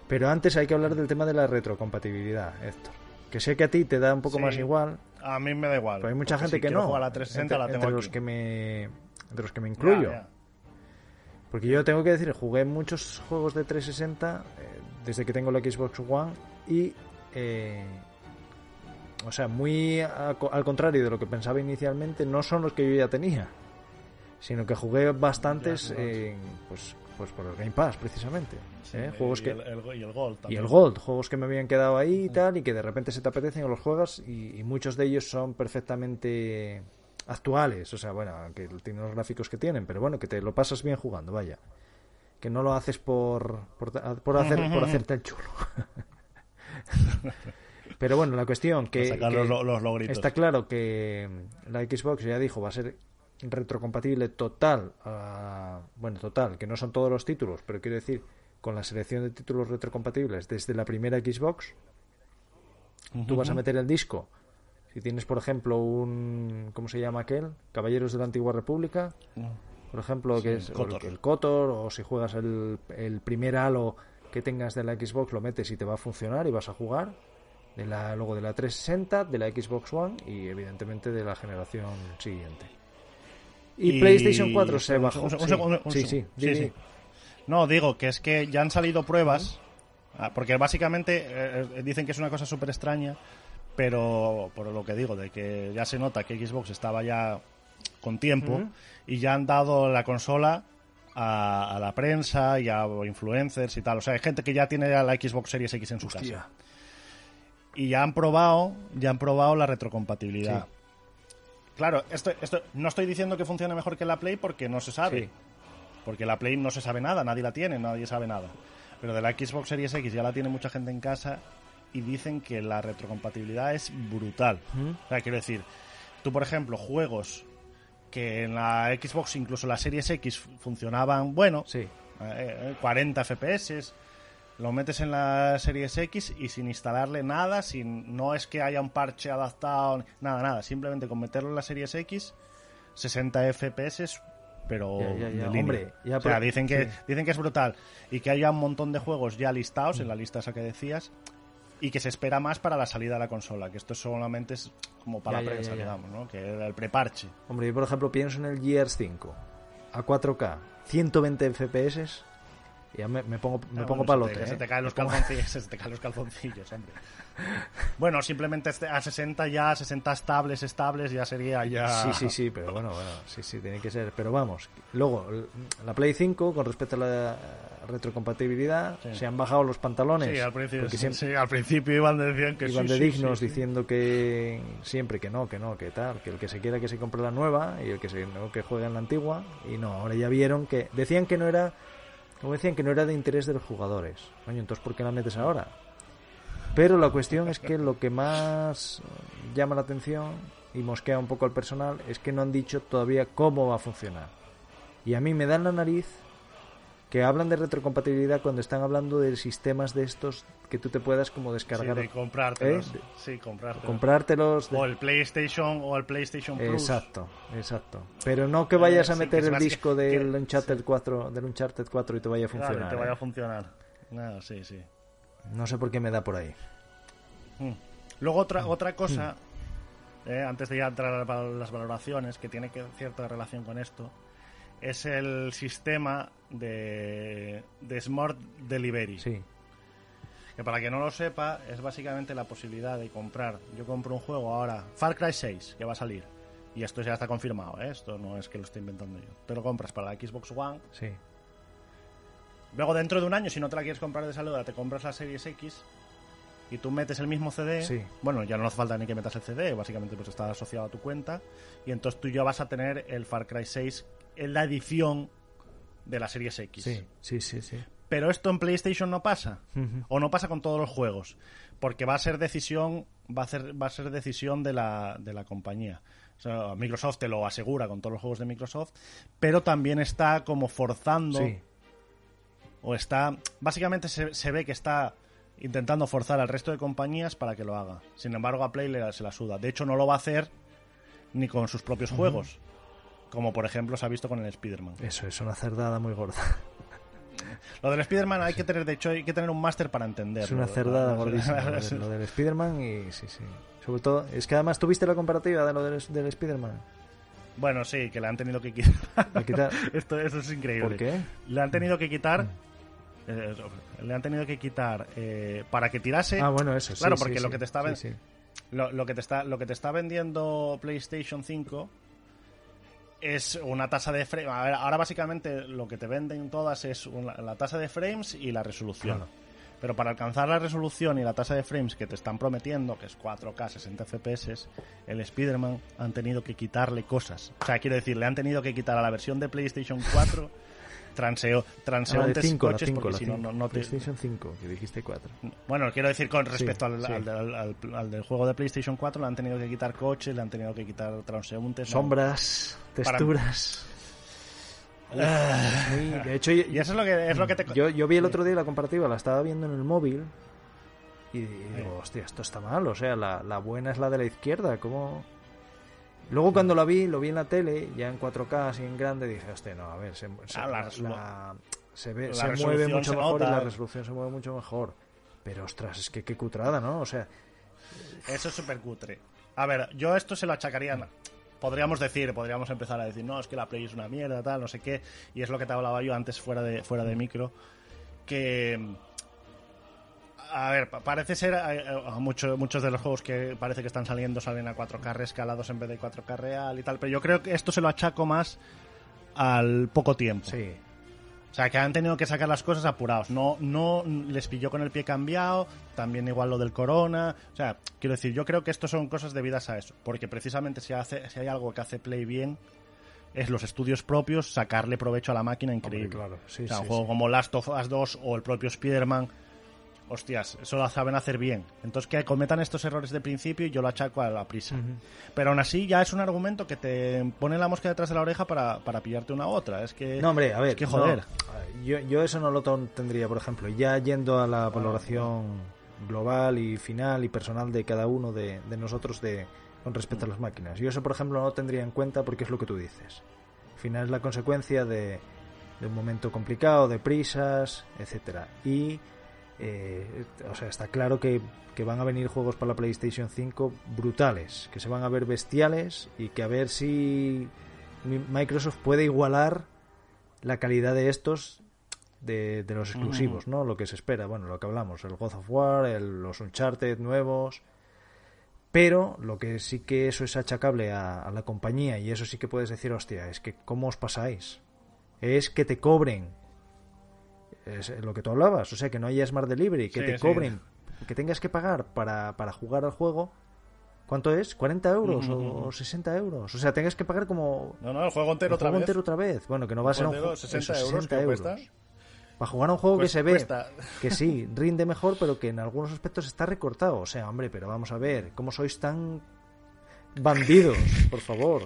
Pero antes hay que hablar del tema de la retrocompatibilidad, Héctor. Que sé que a ti te da un poco Sí. más igual, A mí me da igual. pero hay mucha gente si que no. a la 360 entre, la tengo entre los que me entre los que me Ya, incluyo. ya. Porque yo tengo que decir, jugué muchos juegos de 360 eh, desde que tengo la Xbox One y eh, o sea, muy a- al contrario de lo que pensaba inicialmente, no son los que yo ya tenía, sino que jugué bastantes pues pues por el Game Pass precisamente, Sí, ¿eh? juegos y que el, el- y el Gold y también. el Gold, juegos que me habían quedado ahí y tal, y que de repente se te apetecen o los juegas, y, y muchos de ellos son perfectamente actuales. O sea, bueno, que tienen los gráficos que tienen, pero bueno, que te lo pasas bien jugando, vaya. Que no lo haces por, por, por hacer, por hacerte el chulo. pero bueno, la cuestión que, que los, los logritos. está claro que la Xbox ya dijo va a ser retrocompatible total, a- bueno, total, que no son todos los títulos, pero quiero decir, con la selección de títulos retrocompatibles desde la primera Xbox, tú vas a meter el disco. Si tienes, por ejemplo, un. ¿Cómo se llama aquel? Caballeros de la Antigua República. Por ejemplo, que es el, el Kotor, o si juegas el, el primer Halo que tengas de la Xbox, lo metes y te va a funcionar y vas a jugar. De la, luego de la 360, de la Xbox One y evidentemente de la generación siguiente. Y, PlayStation 4 se bajó. un sí, un- sí, sí. No, digo que es que ya han salido pruebas, ah, porque básicamente eh, eh, dicen que es una cosa súper extraña, pero por lo que digo, de que ya se nota que Xbox estaba ya con tiempo y ya han dado la consola a, a la prensa y a influencers y tal. O sea, hay gente que ya tiene la Xbox Series X en su Hostia. casa. Y ya han probado, ya han probado la retrocompatibilidad. Sí. Claro, esto, esto, no estoy diciendo que funcione mejor que la Play porque no se sabe. Sí. Porque la Play no se sabe nada, nadie la tiene, nadie sabe nada. Pero de la Xbox Series X ya la tiene mucha gente en casa y dicen que la retrocompatibilidad es brutal. O sea, quiero decir, tú por ejemplo, juegos que en la Xbox, incluso la Series X, funcionaban, bueno, Sí. eh, 40 FPS, lo metes en la Series X y sin instalarle nada, sin no es que haya un parche adaptado, nada, nada, simplemente con meterlo en la Series X, 60 FPS, pero Ya, ya, ya. de línea. Hombre, ya, o sea, pero- dicen que sí. dicen que es brutal y que haya un montón de juegos ya listados en la lista esa que decías y que se espera más para la salida de la consola, que esto solamente es como para la prensa, digamos, ¿no? Que era el preparche. Hombre, yo por ejemplo pienso en el Gears 5 a 4K, 120 FPS. Ya me, me pongo, me Ah, pongo bueno, palote. Se te, se ¿eh? te caen los calzoncillos, se te caen los calzoncillos, hombre. Bueno, simplemente este- a 60 ya, 60 estables, estables, ya sería ya... Sí, sí, sí, pero bueno, bueno, sí, sí, tiene que ser. Pero vamos, luego, la Play 5, con respecto a la retrocompatibilidad, Sí. se han bajado los pantalones. Sí, al principio, siempre sí, al principio iban, decían que iban de dignos diciendo que siempre que no, que no, que tal, que el que se quiera que se compre la nueva y el que se no, que juegue en la antigua. Y no, ahora ya vieron que decían que no era, como decían que no era de interés de los jugadores. Coño, entonces ¿por qué la metes ahora? Pero la cuestión es que lo que más llama la atención y mosquea un poco al personal es que no han dicho todavía cómo va a funcionar. Y a mí me dan la nariz que hablan de retrocompatibilidad cuando están hablando de sistemas de estos que tú te puedas como Sí, descargar, de comprártelos. ¿Eh? Sí, comprártelos. comprártelos. de- O el PlayStation o el PlayStation Plus. Exacto, exacto. Pero no que vayas Eh, a sí, meter el disco del que- Uncharted 4, del Uncharted 4 y te vaya a Claro, funcionar. te vaya ¿eh? a funcionar. No, sí, sí. No sé por qué me da por ahí. Mm. Luego otra otra cosa, eh, antes de ya entrar a las valoraciones, que tiene que, cierta relación con esto, es el sistema de, de Smart Delivery. Sí, Que para que no lo sepa, es básicamente la posibilidad de comprar. Yo compro un juego ahora, Far Cry 6, que va a salir. Y esto ya está confirmado, ¿eh? esto no es que lo esté inventando yo. Te lo compras para la Xbox One. sí. Luego, dentro de un año, si no te la quieres comprar de salida, te compras la Series X y tú metes el mismo CD. Sí. Bueno, ya no hace falta ni que metas el CD, básicamente pues está asociado a tu cuenta. Y entonces tú ya vas a tener el Far Cry 6 en la edición de la Series X. Sí, sí, sí, sí. Pero esto en PlayStation no pasa. O no pasa con todos los juegos. Porque va a ser decisión, va a ser, va a ser decisión de la, de la compañía. O sea, Microsoft te lo asegura con todos los juegos de Microsoft, pero también está como forzando Sí, o está básicamente se, se ve que está intentando forzar al resto de compañías para que lo haga. Sin embargo, a Play le, se la suda. De hecho, no lo va a hacer ni con sus propios juegos, como por ejemplo se ha visto con el Spider-Man. eso es una cerdada muy gorda. Lo del Spider-Man hay que tener, de hecho, hay que tener un máster para entenderlo. Es una cerdada gordísima lo, de- lo del Spider-Man y sí, sí. Sobre todo, es que además tuviste la comparativa de lo del, del Spider-Man. Bueno, sí, que le han tenido que quitar. Esto, esto es increíble. ¿Por qué? Le han tenido que quitar. eh, le han tenido que quitar eh, para que tirase. Ah, bueno, eso sí. Claro, porque sí, lo que te está ven- sí, sí. Lo, lo que te está, lo que te está vendiendo PlayStation 5 es una tasa de frames. Ahora básicamente lo que te venden todas es una- la tasa de frames y la resolución. Claro. Pero para alcanzar la resolución y la tasa de frames que te están prometiendo, que es 4K 60 FPS, el Spider-Man han tenido que quitarle cosas. O sea, quiero decir, le han tenido que quitar a la versión de PlayStation 4 transeo, Ah, transeúntes 5, la coches, 5, porque la si no, 5. no, no te... PlayStation 5, que dijiste 4. Bueno, quiero decir con respecto al, sí. al, al- al- al del juego de PlayStation 4, le han tenido que quitar coches, le han tenido que quitar transeúntes. ¿no? Sombras, Para- texturas. Muy- de hecho, Y eso es lo que, es lo que te... yo, yo vi el otro día la comparativa, la estaba viendo en el móvil y digo, hostia, esto está mal. O sea, la, la buena es la de la izquierda. ¿Cómo...? Luego cuando lo vi, lo vi en la tele, ya en 4K, así en grande, dije, hostia, no, a ver, se, se- Ah, la se, ve, la se mueve mucho mejor y la resolución se mueve mucho mejor. Pero, ostras, es que qué cutrada, ¿no? O sea, Eso es súper cutre. A ver, yo esto se lo achacaría. Podríamos decir, podríamos empezar a decir, no, es que la Play es una mierda, tal, no sé qué. Y es lo que te hablaba yo antes fuera de, fuera de micro. Que. A ver, pa- parece ser. eh, eh, mucho- muchos de los juegos que parece que están saliendo salen a 4K rescalados en vez de 4K real y tal. Pero yo creo que esto se lo achaco más al poco tiempo. sí. O sea, que han tenido que sacar las cosas apurados. No, no les pilló con el pie cambiado. También igual lo del corona. O sea, quiero decir, yo creo que esto son cosas debidas a eso. Porque precisamente si, hace, si hay algo que hace Play bien, es los estudios propios sacarle provecho a la máquina increíble. claro, sí, o sea, sí, un juego sí. como Last of Us 2 o el propio Spider-Man. Hostias, eso lo saben hacer bien. Entonces, que cometan estos errores de principio y yo lo achaco a la prisa. Pero aún así, ya es un argumento que te pone la mosca detrás de la oreja para, para pillarte una u otra. Es que. No, hombre, a ver. Es que no. joder. Yo, yo eso no lo tendría, por ejemplo. Ya yendo a la valoración global y final y personal de cada uno de, de nosotros de, con respecto a las máquinas. Yo eso, por ejemplo, no lo tendría en cuenta porque es lo que tú dices. Al final es la consecuencia de, de un momento complicado, de prisas, etcétera Y, eh, o sea, está claro que, que van a venir juegos para la PlayStation 5 brutales, que se van a ver bestiales y que a ver si mi- Microsoft puede igualar la calidad de estos de, de los exclusivos, ¿no? Lo que se espera, bueno, lo que hablamos, el God of War, el- los Uncharted nuevos, pero lo que sí que eso es achacable a, a la compañía y eso sí que puedes decir, hostia, es que ¿cómo os pasáis? Es que te cobren. Es lo que tú hablabas, o sea, que no haya Smart Delivery, que Sí, te sí. cobren, que tengas que pagar para, para jugar al juego. ¿Cuánto es? ¿40 euros o 60 euros? O sea, tengas que pagar como No, no, el juego entero el otra juego vez. entero otra vez. Bueno, que no va a ser un juego 60 eso, euros, 60 que euros. cuesta. Para jugar a un juego que Pues se ve cuesta. que sí, rinde mejor, pero que en algunos aspectos está recortado. O sea, hombre, pero vamos a ver, ¿cómo sois tan bandidos? Por favor.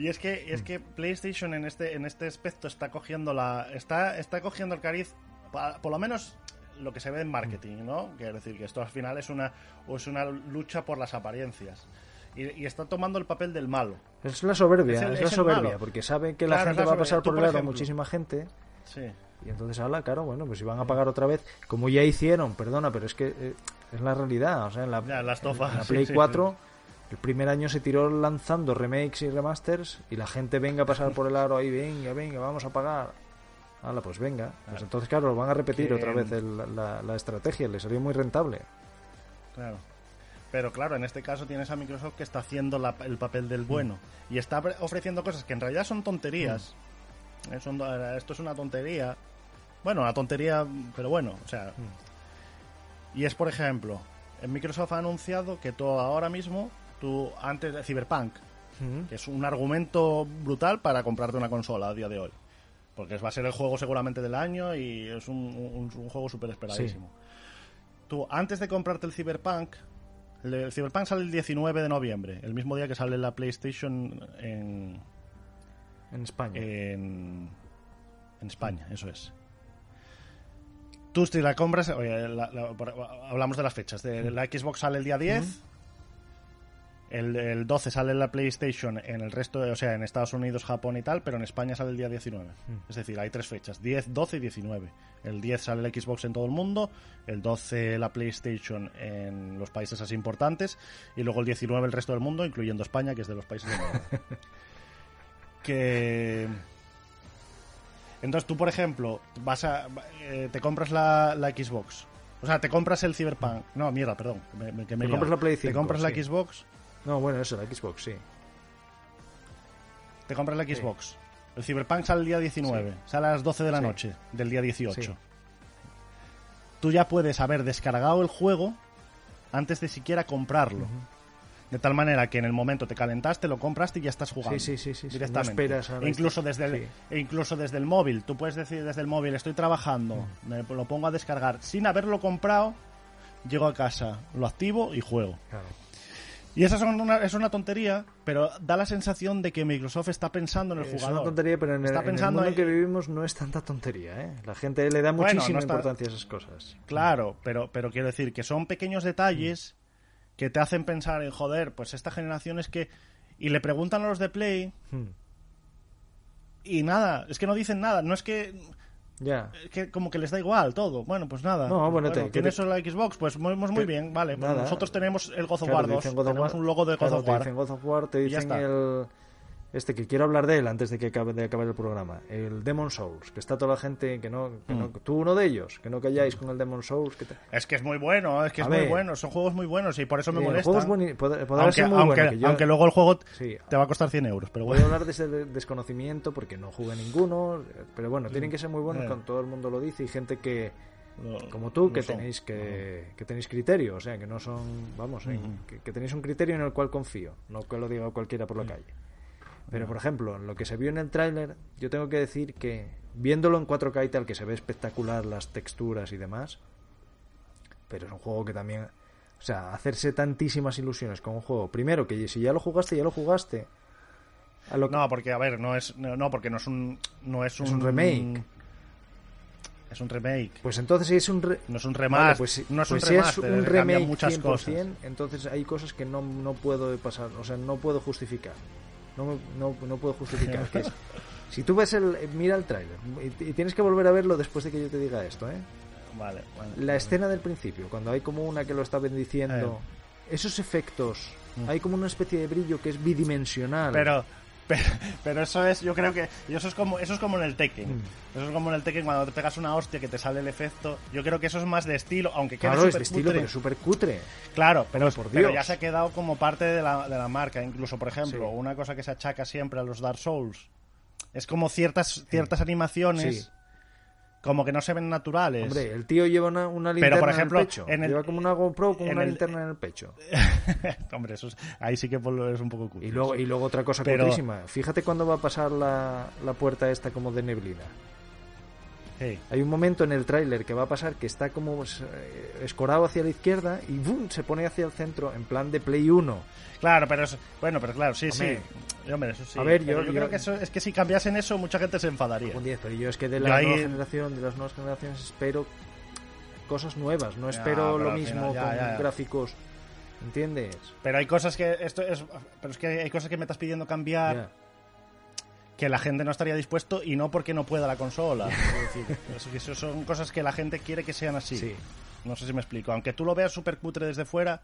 Y es que, es que PlayStation en este, en este aspecto está cogiendo la. está, está cogiendo el cariz. Por lo menos lo que se ve en marketing, ¿no? Quiero decir que esto al final es una, es una lucha por las apariencias. Y, y está tomando el papel del malo. Es la soberbia, Es el- la es soberbia, malo. porque saben que la Claro, gente la va a pasar por el lado muchísima gente. Sí. Y entonces habla, claro, bueno, pues si van a pagar otra vez, como ya hicieron, perdona, pero es que eh, es la realidad. O sea, en la, Ya, las tofas, en la Play sí, 4, el primer año se tiró lanzando remakes y remasters y la gente venga a pasar por el aro ahí, venga, venga, vamos a pagar. Hala, pues venga. Pues entonces, claro, van a repetir otra vez el- la, la estrategia, le salió muy rentable. Claro. Pero claro, en este caso tienes a Microsoft que está haciendo la- el papel del bueno y está ofreciendo cosas que en realidad son tonterías. Son- eh, esto es una tontería. Bueno, una tontería, pero bueno, o sea. Y es, por ejemplo, en Microsoft ha anunciado que tú ahora mismo, tú antes de Cyberpunk, que es un argumento brutal para comprarte una consola a día de hoy. Porque va a ser el juego seguramente del año y es un, un- un juego súper esperadísimo. Tú, antes de comprarte el Cyberpunk, el, el Cyberpunk sale el 19 de noviembre, el mismo día que sale la PlayStation en, En España. en, en España, eso es. Tú si la compras, oye, la- la- por- hablamos de las fechas, de, la Xbox sale el día 10, el, el 12 sale la PlayStation en el resto, de, o sea, en Estados Unidos, Japón y tal, pero en España sale el día 19. Es decir, hay tres fechas, 10, 12 y 19. El 10 sale el Xbox en todo el mundo, el 12 la PlayStation en los países así importantes y luego el 19 el resto del mundo, incluyendo España, que es de los países de que entonces tú por ejemplo vas a eh, te compras la, la Xbox o sea te compras el Cyberpunk no mierda perdón me, me- que me he Te compras la Play te 5, compras la. Xbox No, bueno, eso, la Xbox, sí. te compras la Xbox el Cyberpunk sale el día 19 sale a las 12 de la Sí. noche del día 18 Sí. tú ya puedes haber descargado el juego antes de siquiera comprarlo De tal manera que en el momento te calentaste, lo compraste y ya estás jugando. Sí, sí, sí, sí. Directamente. No esperas E incluso desde, el, Sí. e incluso desde el móvil. Tú puedes decir desde el móvil, estoy trabajando, Mm. me lo pongo a descargar. Sin haberlo comprado, llego a casa, lo activo y juego. Claro. Y esa son una, es una tontería, pero da la sensación de que Microsoft está pensando en el Es jugador. una tontería, pero en el, Está en el pensando mundo en en- que vivimos no es tanta tontería, ¿eh? La gente le da Bueno, muchísima no está- importancia a esas cosas. Claro, pero, pero quiero decir que son pequeños detalles que te hacen pensar en, joder, pues esta generación es que... Y le preguntan a los de Play Hmm. y nada, es que no dicen nada, no es que... Ya. es que como que les da igual todo. Bueno, pues nada. No, bueno, te- que ¿Tienes te- la Xbox? Pues muy, pues muy que- bien, vale. pues nosotros tenemos el God of War te 2. dicen God of tenemos un logo de God claro, of te War. dicen God of War, te dicen está. el... Este, que quiero hablar de él antes de que acabe de acabar el programa. El Demon Souls, que está toda la gente que no... Que no Mm. tú uno de ellos, que no calláis con el Demon Souls. Que te- Es que es muy bueno, es que A es muy ver. bueno. Son juegos muy buenos y por eso me Eh, molesta. aunque, muy aunque, yo- aunque luego el juego Sí. te va a costar 100 euros. Pero Voy bueno. a hablar de ese de- desconocimiento porque no jugué ninguno, pero bueno, tienen que ser muy buenos, Eh. con todo el mundo lo dice, y gente que, No- como tú, no que son. tenéis que, que tenéis criterio, o sea, que no son, vamos, en- Ujú. que, que tenéis un criterio en el cual confío, no que lo diga cualquiera por la calle. Pero, por ejemplo, en lo que se vio en el tráiler, yo tengo que decir que, viéndolo en 4K y tal, que se ve espectacular las texturas y demás, pero es un juego que también, o sea, hacerse tantísimas ilusiones con un juego, primero, que si ya lo jugaste, ya lo jugaste. A lo que- No, porque, a ver, no es, no, no, porque no es un, no es un, Es un remake. Es un remake. Pues entonces si es un re- No es un Vale, remaster. pues, si- no es pues un si remaster. es un cambian remake muchas 100%, cosas. entonces hay cosas que no, no puedo pasar, o sea, no puedo justificar. No, no, no puedo justificar. que es- si tú ves el, mira el tráiler y, y tienes que volver a verlo después de que yo te diga esto, ¿eh? Vale, La escena del principio, cuando hay como una que lo está bendiciendo, esos efectos, hay como una especie de brillo que es bidimensional. Mm. Pero, pero, pero eso es, yo creo que y eso es como eso es como en el Tekken. Mm. Eso es como en el Tekken cuando te pegas una hostia que te sale el efecto. Yo creo que eso es más de estilo, aunque quede claro, es de estilo, cutre. pero súper cutre. Claro, pero, Hombre, por pero Dios. ya se ha quedado como parte de la, de la marca. Incluso, por ejemplo, Sí. una cosa que se achaca siempre a los Dark Souls es como ciertas, ciertas animaciones Sí. Como que no se ven naturales. Hombre, el tío lleva una, una Pero, linterna por ejemplo, en el pecho. en el- lleva como una GoPro con una el- linterna en el pecho. Hombre, eso es- ahí sí que pues, es un poco cutre. Y luego, y luego otra cosa Pero- cutrísima. Fíjate cuándo va a pasar la, la puerta esta como de neblina. Sí. Hay un momento en el tráiler que va a pasar que está como eh, escorado hacia la izquierda y ¡bum! se pone hacia el centro en plan de Play 1. Claro, pero es, bueno, pero claro, sí, Hombre. sí. Hombre, eso sí. A ver, Pero yo- yo- creo que eso es que si cambiasen eso mucha gente se enfadaría. Un 10, pero yo es que de Yo la ahí- nueva generación, de las nuevas generaciones espero cosas nuevas, no Ya, espero pero lo mismo ya, con ya, gráficos. ¿Entiendes? Pero hay cosas que esto es pero es que hay cosas que me estás pidiendo cambiar que la gente no estaría dispuesto y no porque no pueda la consola. Es decir, eso- eso son cosas que la gente quiere que sean así. Sí. No sé si me explico. Aunque tú lo veas súper cutre desde fuera,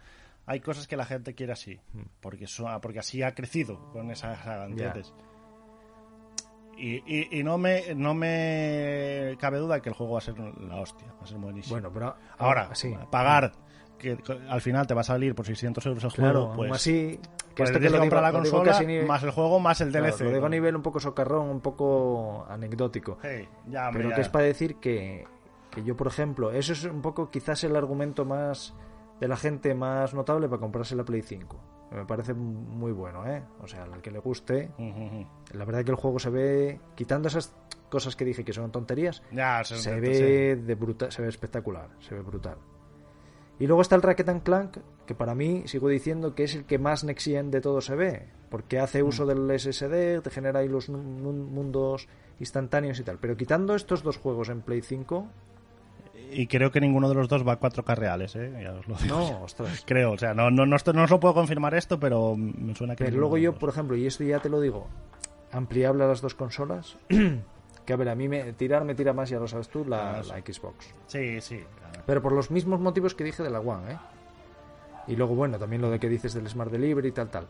hay cosas que la gente quiere así. Porque, eso- porque así ha crecido con esa saga, ¿entiendes? Y, y, y no me no me cabe duda que el juego va a ser la hostia, va a ser buenísimo. Bueno, pero Ahora, sí. pagar, que al final te va a salir por 600 euros el Claro, juego, pues, así, que pues esto que tienes lo comprar la consola, más el juego, más el claro, DLC. lo digo a nivel un poco socarrón, un poco anecdótico. Sí, ya, hombre, Pero ya. que es para decir que, que yo, por ejemplo, eso es un poco quizás el argumento más de la gente más notable para comprarse la Play 5. Me parece muy bueno, ¿eh? O sea, al que le guste, la verdad que el juego se ve, quitando esas cosas que dije que son tonterías, Ya, se, ve de bruta, se ve espectacular, se ve brutal. Y luego está el Ratchet and Clank, que para mí sigo diciendo que es el que más Nexian de todo se ve, porque hace Mm. uso del SSD, te genera ahí los mundos instantáneos y tal. Pero quitando estos dos juegos en Play 5, Y creo que ninguno de los dos va a 4K reales, ¿eh? Ya os lo digo. no, ostras. Creo, o sea, no, no, no, no os lo puedo confirmar esto, pero me suena que... Pero luego yo, por ejemplo, y esto ya te lo digo, ampliable a las dos consolas, que a ver, a mí me, tirar me tira más, ya lo sabes tú, la, la Xbox. Sí, sí. claro. Pero por los mismos motivos que dije de la One, ¿eh? Y luego, bueno, también lo de que dices del Smart Delivery y tal, tal.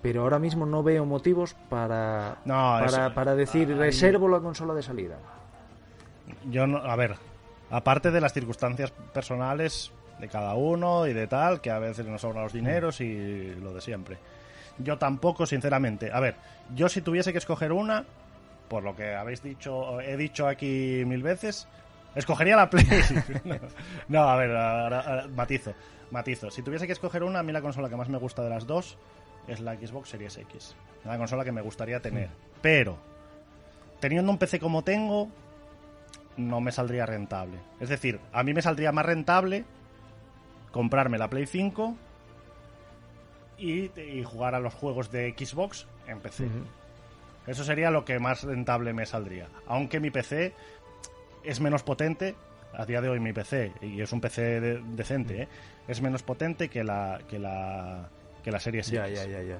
Pero ahora mismo no veo motivos para, No, para, eso- para decir ahí- reservo la consola de salida. Yo no, a ver, aparte de las circunstancias personales de cada uno y de tal, que a veces nos sobran los dineros y lo de siempre. Yo tampoco, sinceramente. A ver, yo si tuviese que escoger una, por lo que habéis dicho, he dicho aquí mil veces, Escogería la Play. no, a ver, ahora- ahora- matizo. Matizo. Si tuviese que escoger una, a mí la consola que más me gusta de las dos es la Xbox Series X. La consola que me gustaría tener. Pero, teniendo un PC como tengo, no me saldría rentable. Es decir, a mí me saldría más rentable comprarme la Play 5 y, y jugar a los juegos de Xbox en PC. Eso sería lo que más rentable me saldría. Aunque mi PC es menos potente, a día de hoy mi PC, y es un PC de- decente, ¿eh? es menos potente que la, que la, que la Series Ya, X. ya, ya, ya.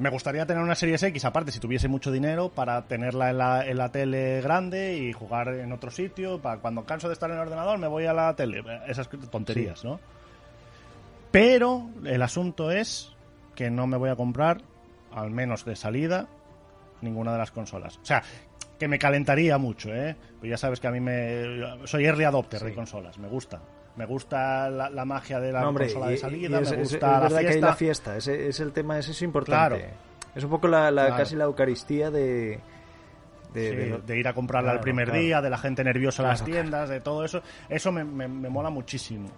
Me gustaría tener una Series X, aparte, si tuviese mucho dinero, para tenerla en la, en la tele grande y jugar en otro sitio. Para cuando canso de estar en el ordenador, me voy a la tele. Esas tonterías, ¿no? Pero el asunto es que no me voy a comprar, al menos de salida, ninguna de las consolas. O sea, que me calentaría mucho, ¿eh? Pues ya sabes que a mí me... Soy early adopter de Sí. consolas, me gusta. Me gusta la, la magia de la No, hombre, consola de y salida, es, me gusta es la verdad que hay fiesta. la fiesta, ese es el tema, ese es importante. Claro. Es un poco la, la- Claro. casi la Eucaristía de... de- Sí, de- de ir a comprarla Claro, el primer claro. día, de la gente nerviosa en las tiendas, de todo eso. Eso me, me- me mola muchísimo.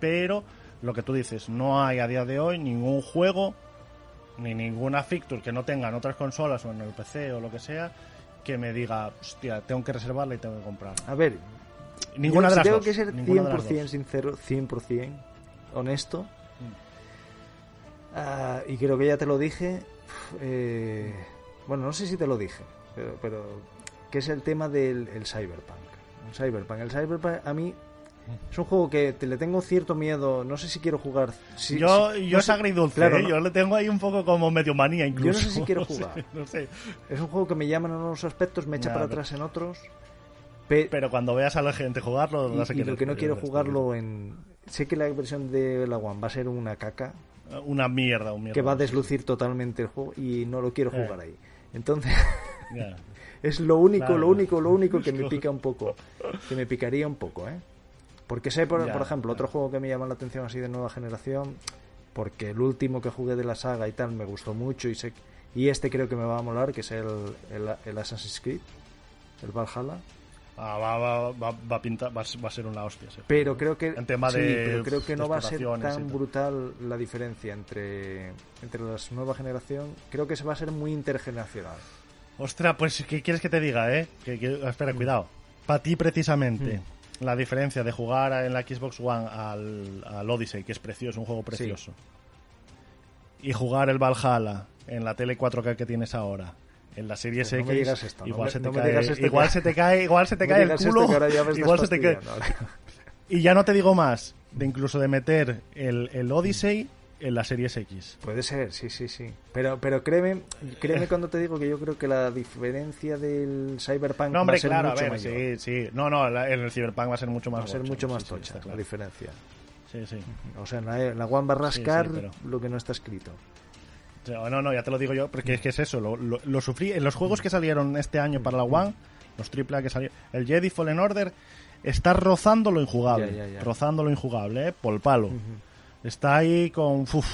Pero lo que tú dices, no hay a día de hoy ningún juego ni ninguna feature que no tengan otras consolas o en el PC o lo que sea que me diga, hostia, tengo que reservarla y tengo que comprarla. A ver, Ninguna yo, de si las tengo dos. que ser ninguna de las 100% dos. sincero, 100% honesto, Mm. ah, y creo que ya te lo dije, eh, bueno, no sé si te lo dije, pero, pero que es el tema del el Cyberpunk. El Cyberpunk, el Cyberpunk a mí es un juego que te le tengo cierto miedo, no sé si quiero jugar. si- yo si- yo no es agridulce, claro, ¿eh? no- yo le tengo ahí un poco como medio manía incluso. sé si quiero No jugar. no sé. Es un juego que me llama en unos aspectos, me echa para atrás en otros. Pe- Pero cuando veas a la gente jugarlo, y, vas a y lo que no quiero jugar, jugarlo en... Sé que la versión de la One va a ser una caca, Una mierda, un mierda. que va a deslucir totalmente el juego y no lo quiero Eh. jugar ahí. Entonces, es lo único, Claro. lo único, lo único que me pica un poco. Que me picaría un poco, ¿eh? Porque sé, por, por ejemplo, otro juego que me llama la atención así de nueva generación, porque el último que jugué de la saga y tal me gustó mucho y sé y este creo que me va a molar, que es el, el, el Assassin's Creed, el Valhalla. Ah, va, va, va, va a pintar, va, a ser- va a ser una hostia. Pero creo que En tema sí, de pero creo que no va a ser tan tal. brutal la diferencia entre entre las nueva generación. Creo que se va a ser muy intergeneracional. Ostras, pues, ¿qué quieres que te diga, eh? Que, que- espera, cuidado. Para ti, precisamente, Mm. la diferencia de jugar en la Xbox One al, al Odyssey, que es precioso, un juego precioso, y jugar el Valhalla en la tele 4K que tienes ahora, en la serie Pues no X, digas esto, no igual, me- se te no cae, esto igual se te cae, igual se te No cae el culo, igual se te cae. Y ya no te digo más, de incluso de meter el, el Odyssey en la Series X. Puede ser, sí, sí, sí. Pero, pero créeme, créeme cuando te digo que yo creo que la diferencia del Cyberpunk No, hombre, va a ser claro, a mucho ver, mayor. sí, sí. No, no, la- el Cyberpunk va a ser mucho más va a ser mucho sí, más sí, tocha la claro. diferencia. Sí, sí. O sea, en la, en la One va a Sí, sí, rascar pero- lo que no está escrito. No, no, ya te lo digo yo, porque es que es eso, lo, lo- lo sufrí en los juegos que salieron este año para la One, los AAA que salieron, el Jedi Fallen Order está rozando lo injugable, rozando lo injugable, ¿eh? por palo. Está ahí con... uf.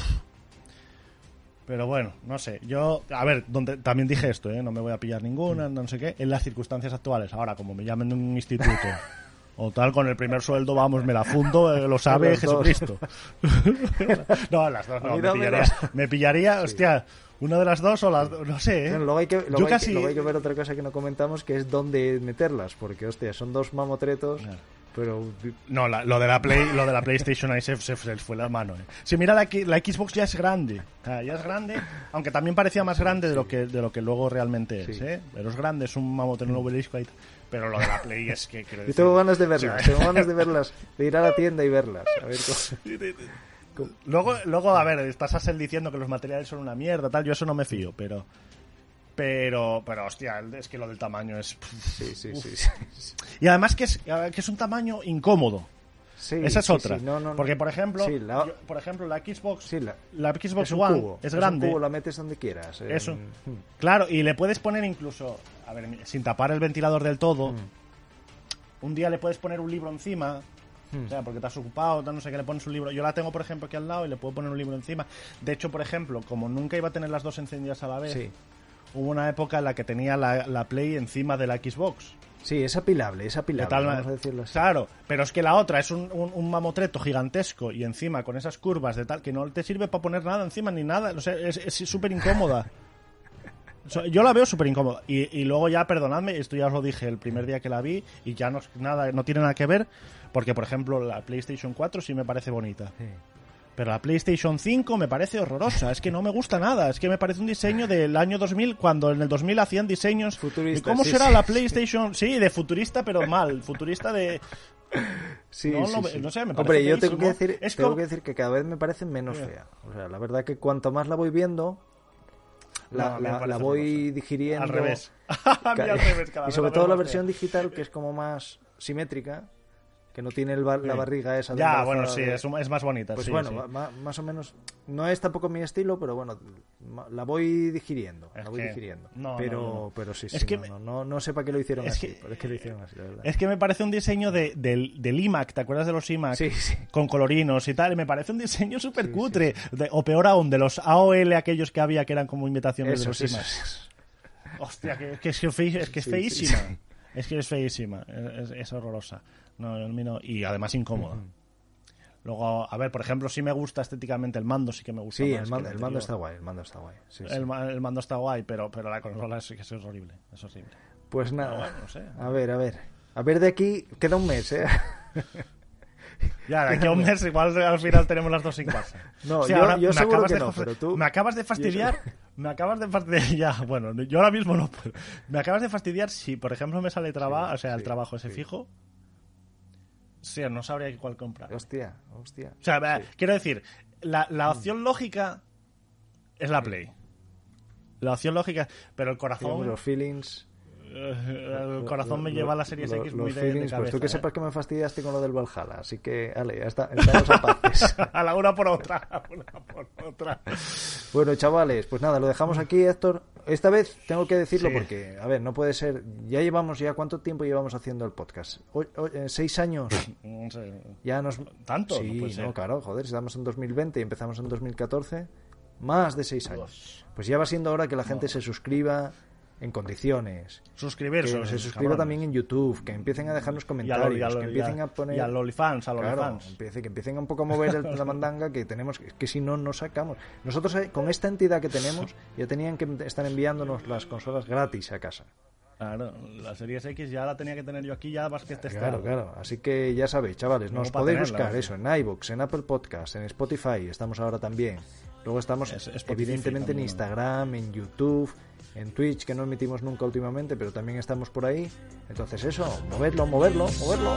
Pero bueno, no sé, yo, a ver, donde también dije esto, ¿eh? no me voy a pillar ninguna, no sé qué, en las circunstancias actuales, ahora como me llamen de un instituto o tal, con el primer sueldo, vamos, me la fundo, eh, lo sabe. Jesucristo. no, las dos no, me pillaría, me pillaría, hostia, una de las dos o las dos, no sé, ¿eh? Bueno, luego, hay que, luego, Yo hay casi... que, luego hay que ver otra cosa que no comentamos, que es dónde meterlas, porque, hostia, son dos mamotretos, Claro. Pero... No, la- lo de la Play, lo de la PlayStation ahí se, se- se fue la mano. ¿eh? Si mira la, Xbox- la Xbox ya es grande, ya es grande, aunque también parecía más grande de lo que de lo que luego realmente es, Sí. ¿eh? Pero es grande, es un mamut en un obelisco ahí, pero lo de la Play es que quiero Yo tengo ganas de verlas, tengo ganas de verlas, de ir a la tienda y verlas. A ver cómo- Luego, luego, a ver, estás Hassel diciendo que los materiales son una mierda, tal, yo eso no me fío, pero pero pero hostia, es que lo del tamaño es Sí, sí, sí. sí. y además que es que es un tamaño incómodo. Sí, Esa es otra. no, no. Porque, por ejemplo, la- yo- por ejemplo, la Xbox, la- la Xbox es One cubo, es un grande. cubo, la metes donde quieras. en- Eso. Hmm. Claro, y le puedes poner incluso, a ver, sin tapar el ventilador del todo, Mm. un día le puedes poner un libro encima, Hmm. o sea, porque estás ocupado, tal, no sé qué, le pones un libro. Yo la tengo, por ejemplo, aquí al lado y le puedo poner un libro encima. De hecho, por ejemplo, como nunca iba a tener las dos encendidas a la vez, Sí. Hubo una época en la que tenía la, la Play encima de la Xbox. Sí, es apilable, es apilable, tal vamos ma- a decirlo así. Claro, pero es que la otra es un, un- un mamotreto gigantesco y encima con esas curvas de tal que no te sirve para poner nada encima ni nada. O sea, es súper incómoda. Yo la veo súper incómoda. Y, y luego ya, perdonadme, esto ya os lo dije el primer día que la vi y ya no, nada, no tiene nada que ver porque, por ejemplo, la PlayStation 4 sí me parece bonita. Sí. Pero la PlayStation 5 me parece horrorosa. Es que no me gusta nada. Es que me parece un diseño del año 2000, cuando en el 2000 hacían diseños. Futurista, ¿Y ¿Cómo sí, será sí. la PlayStation? Sí, de futurista, pero mal. Futurista de. Sí, No, sí, no, sí. no sé, me Hombre, parece yo tengo que, decir, Es tengo como- que decir que cada vez me parece menos fea. O sea, la verdad que cuanto más la voy viendo, la, voy digiriendo. Al revés. A mí al revés, cada y sobre todo la versión digital, que es como más simétrica, que no tiene el bar- la barriga esa. de Ya, bueno, sí, de- es, más bonita. Pues sí, bueno, sí. más o menos. No es tampoco mi estilo, pero bueno, la voy digiriendo. Es la voy que- digiriendo. no, pero, no, no. pero sí, Es sí, que no, me- no, no, para qué lo hicieron Es así. que- pero es que lo hicieron así, la verdad. Es que me parece un diseño de, del, del iMac, ¿te acuerdas de los iMac? Sí, sí. Con colorinos y tal, y me parece un diseño súper cutre. De- o peor aún, de los AOL aquellos que había que eran como imitaciones de Eso, los iMac. sí. Hostia, que, que es, que es que feísima. Es que es feísima. Es, es horrorosa. No, mí no- y además incómoda. Luego, a ver, por ejemplo, sí me gusta estéticamente el mando, sí que me gusta Sí, más el mando, el está guay, el mando está guay. sí, sí. El, ma- el mando está guay, pero, pero la consola es, es horrible. Es horrible. Pues nada. bueno, no sé. A ver, a ver. A ver, de aquí queda un mes, ¿eh? Ya, de aquí a un mes igual al final tenemos las dos sin casa. No, Sí, yo- ahora yo me seguro acabas que de no, pero tú- Me acabas de fastidiar. Me acabas de fastidiar. Ya, bueno, yo ahora mismo no puedo. Me acabas de fastidiar si, por ejemplo, me sale trabajo, Sí, o sea, el sí, trabajo ese sí. fijo. Sí, no sabría cuál comprar. Hostia, hostia. O sea, Sí. quiero decir, la, la opción lógica es la Play. La opción lógica, pero el corazón, los feelings. eh, el corazón me lleva a la lo- serie lo- X muy de, de feelings, cabeza. Pues tú que ¿eh? sepas que me fastidiaste con lo del Valhalla, así que, ale, ya está, estamos a partes. a la una por otra, a la una por otra. Bueno, chavales, pues nada, lo dejamos aquí, Héctor. Esta vez tengo que decirlo Sí. porque, a ver, no puede ser. Ya llevamos, ya cuánto tiempo llevamos haciendo el podcast. O- o- eh, seis años. No sé. Ya nos. ¿Tanto? Sí, No puede ser. no, claro, joder, estamos en 2020 y empezamos en 2014. Más de seis años. Pues ya va siendo hora que la gente se suscriba en condiciones. Que Suscribirse. se suscriba también en YouTube, que empiecen a dejarnos y comentarios, y al- que y empiecen al- a poner. y al OnlyFans, al Claro, OnlyFans. empiece- que empiecen un poco a mover el- la mandanga que tenemos, que si no, no sacamos. Nosotros eh, con esta entidad que tenemos ya tenían que estar enviándonos las consolas gratis a casa. Claro, la Series X ya la tenía que tener yo aquí ya más que testar. Claro, claro. Así que ya sabéis, chavales, nos No, podéis buscar eso en iBooks, en Apple Podcasts, en Spotify, estamos ahora también. Luego estamos, Es- Spotify evidentemente, en también, ¿no? Instagram, en YouTube, en Twitch, que no emitimos nunca últimamente, pero también estamos por ahí. Entonces, eso, moverlo, moverlo, moverlo.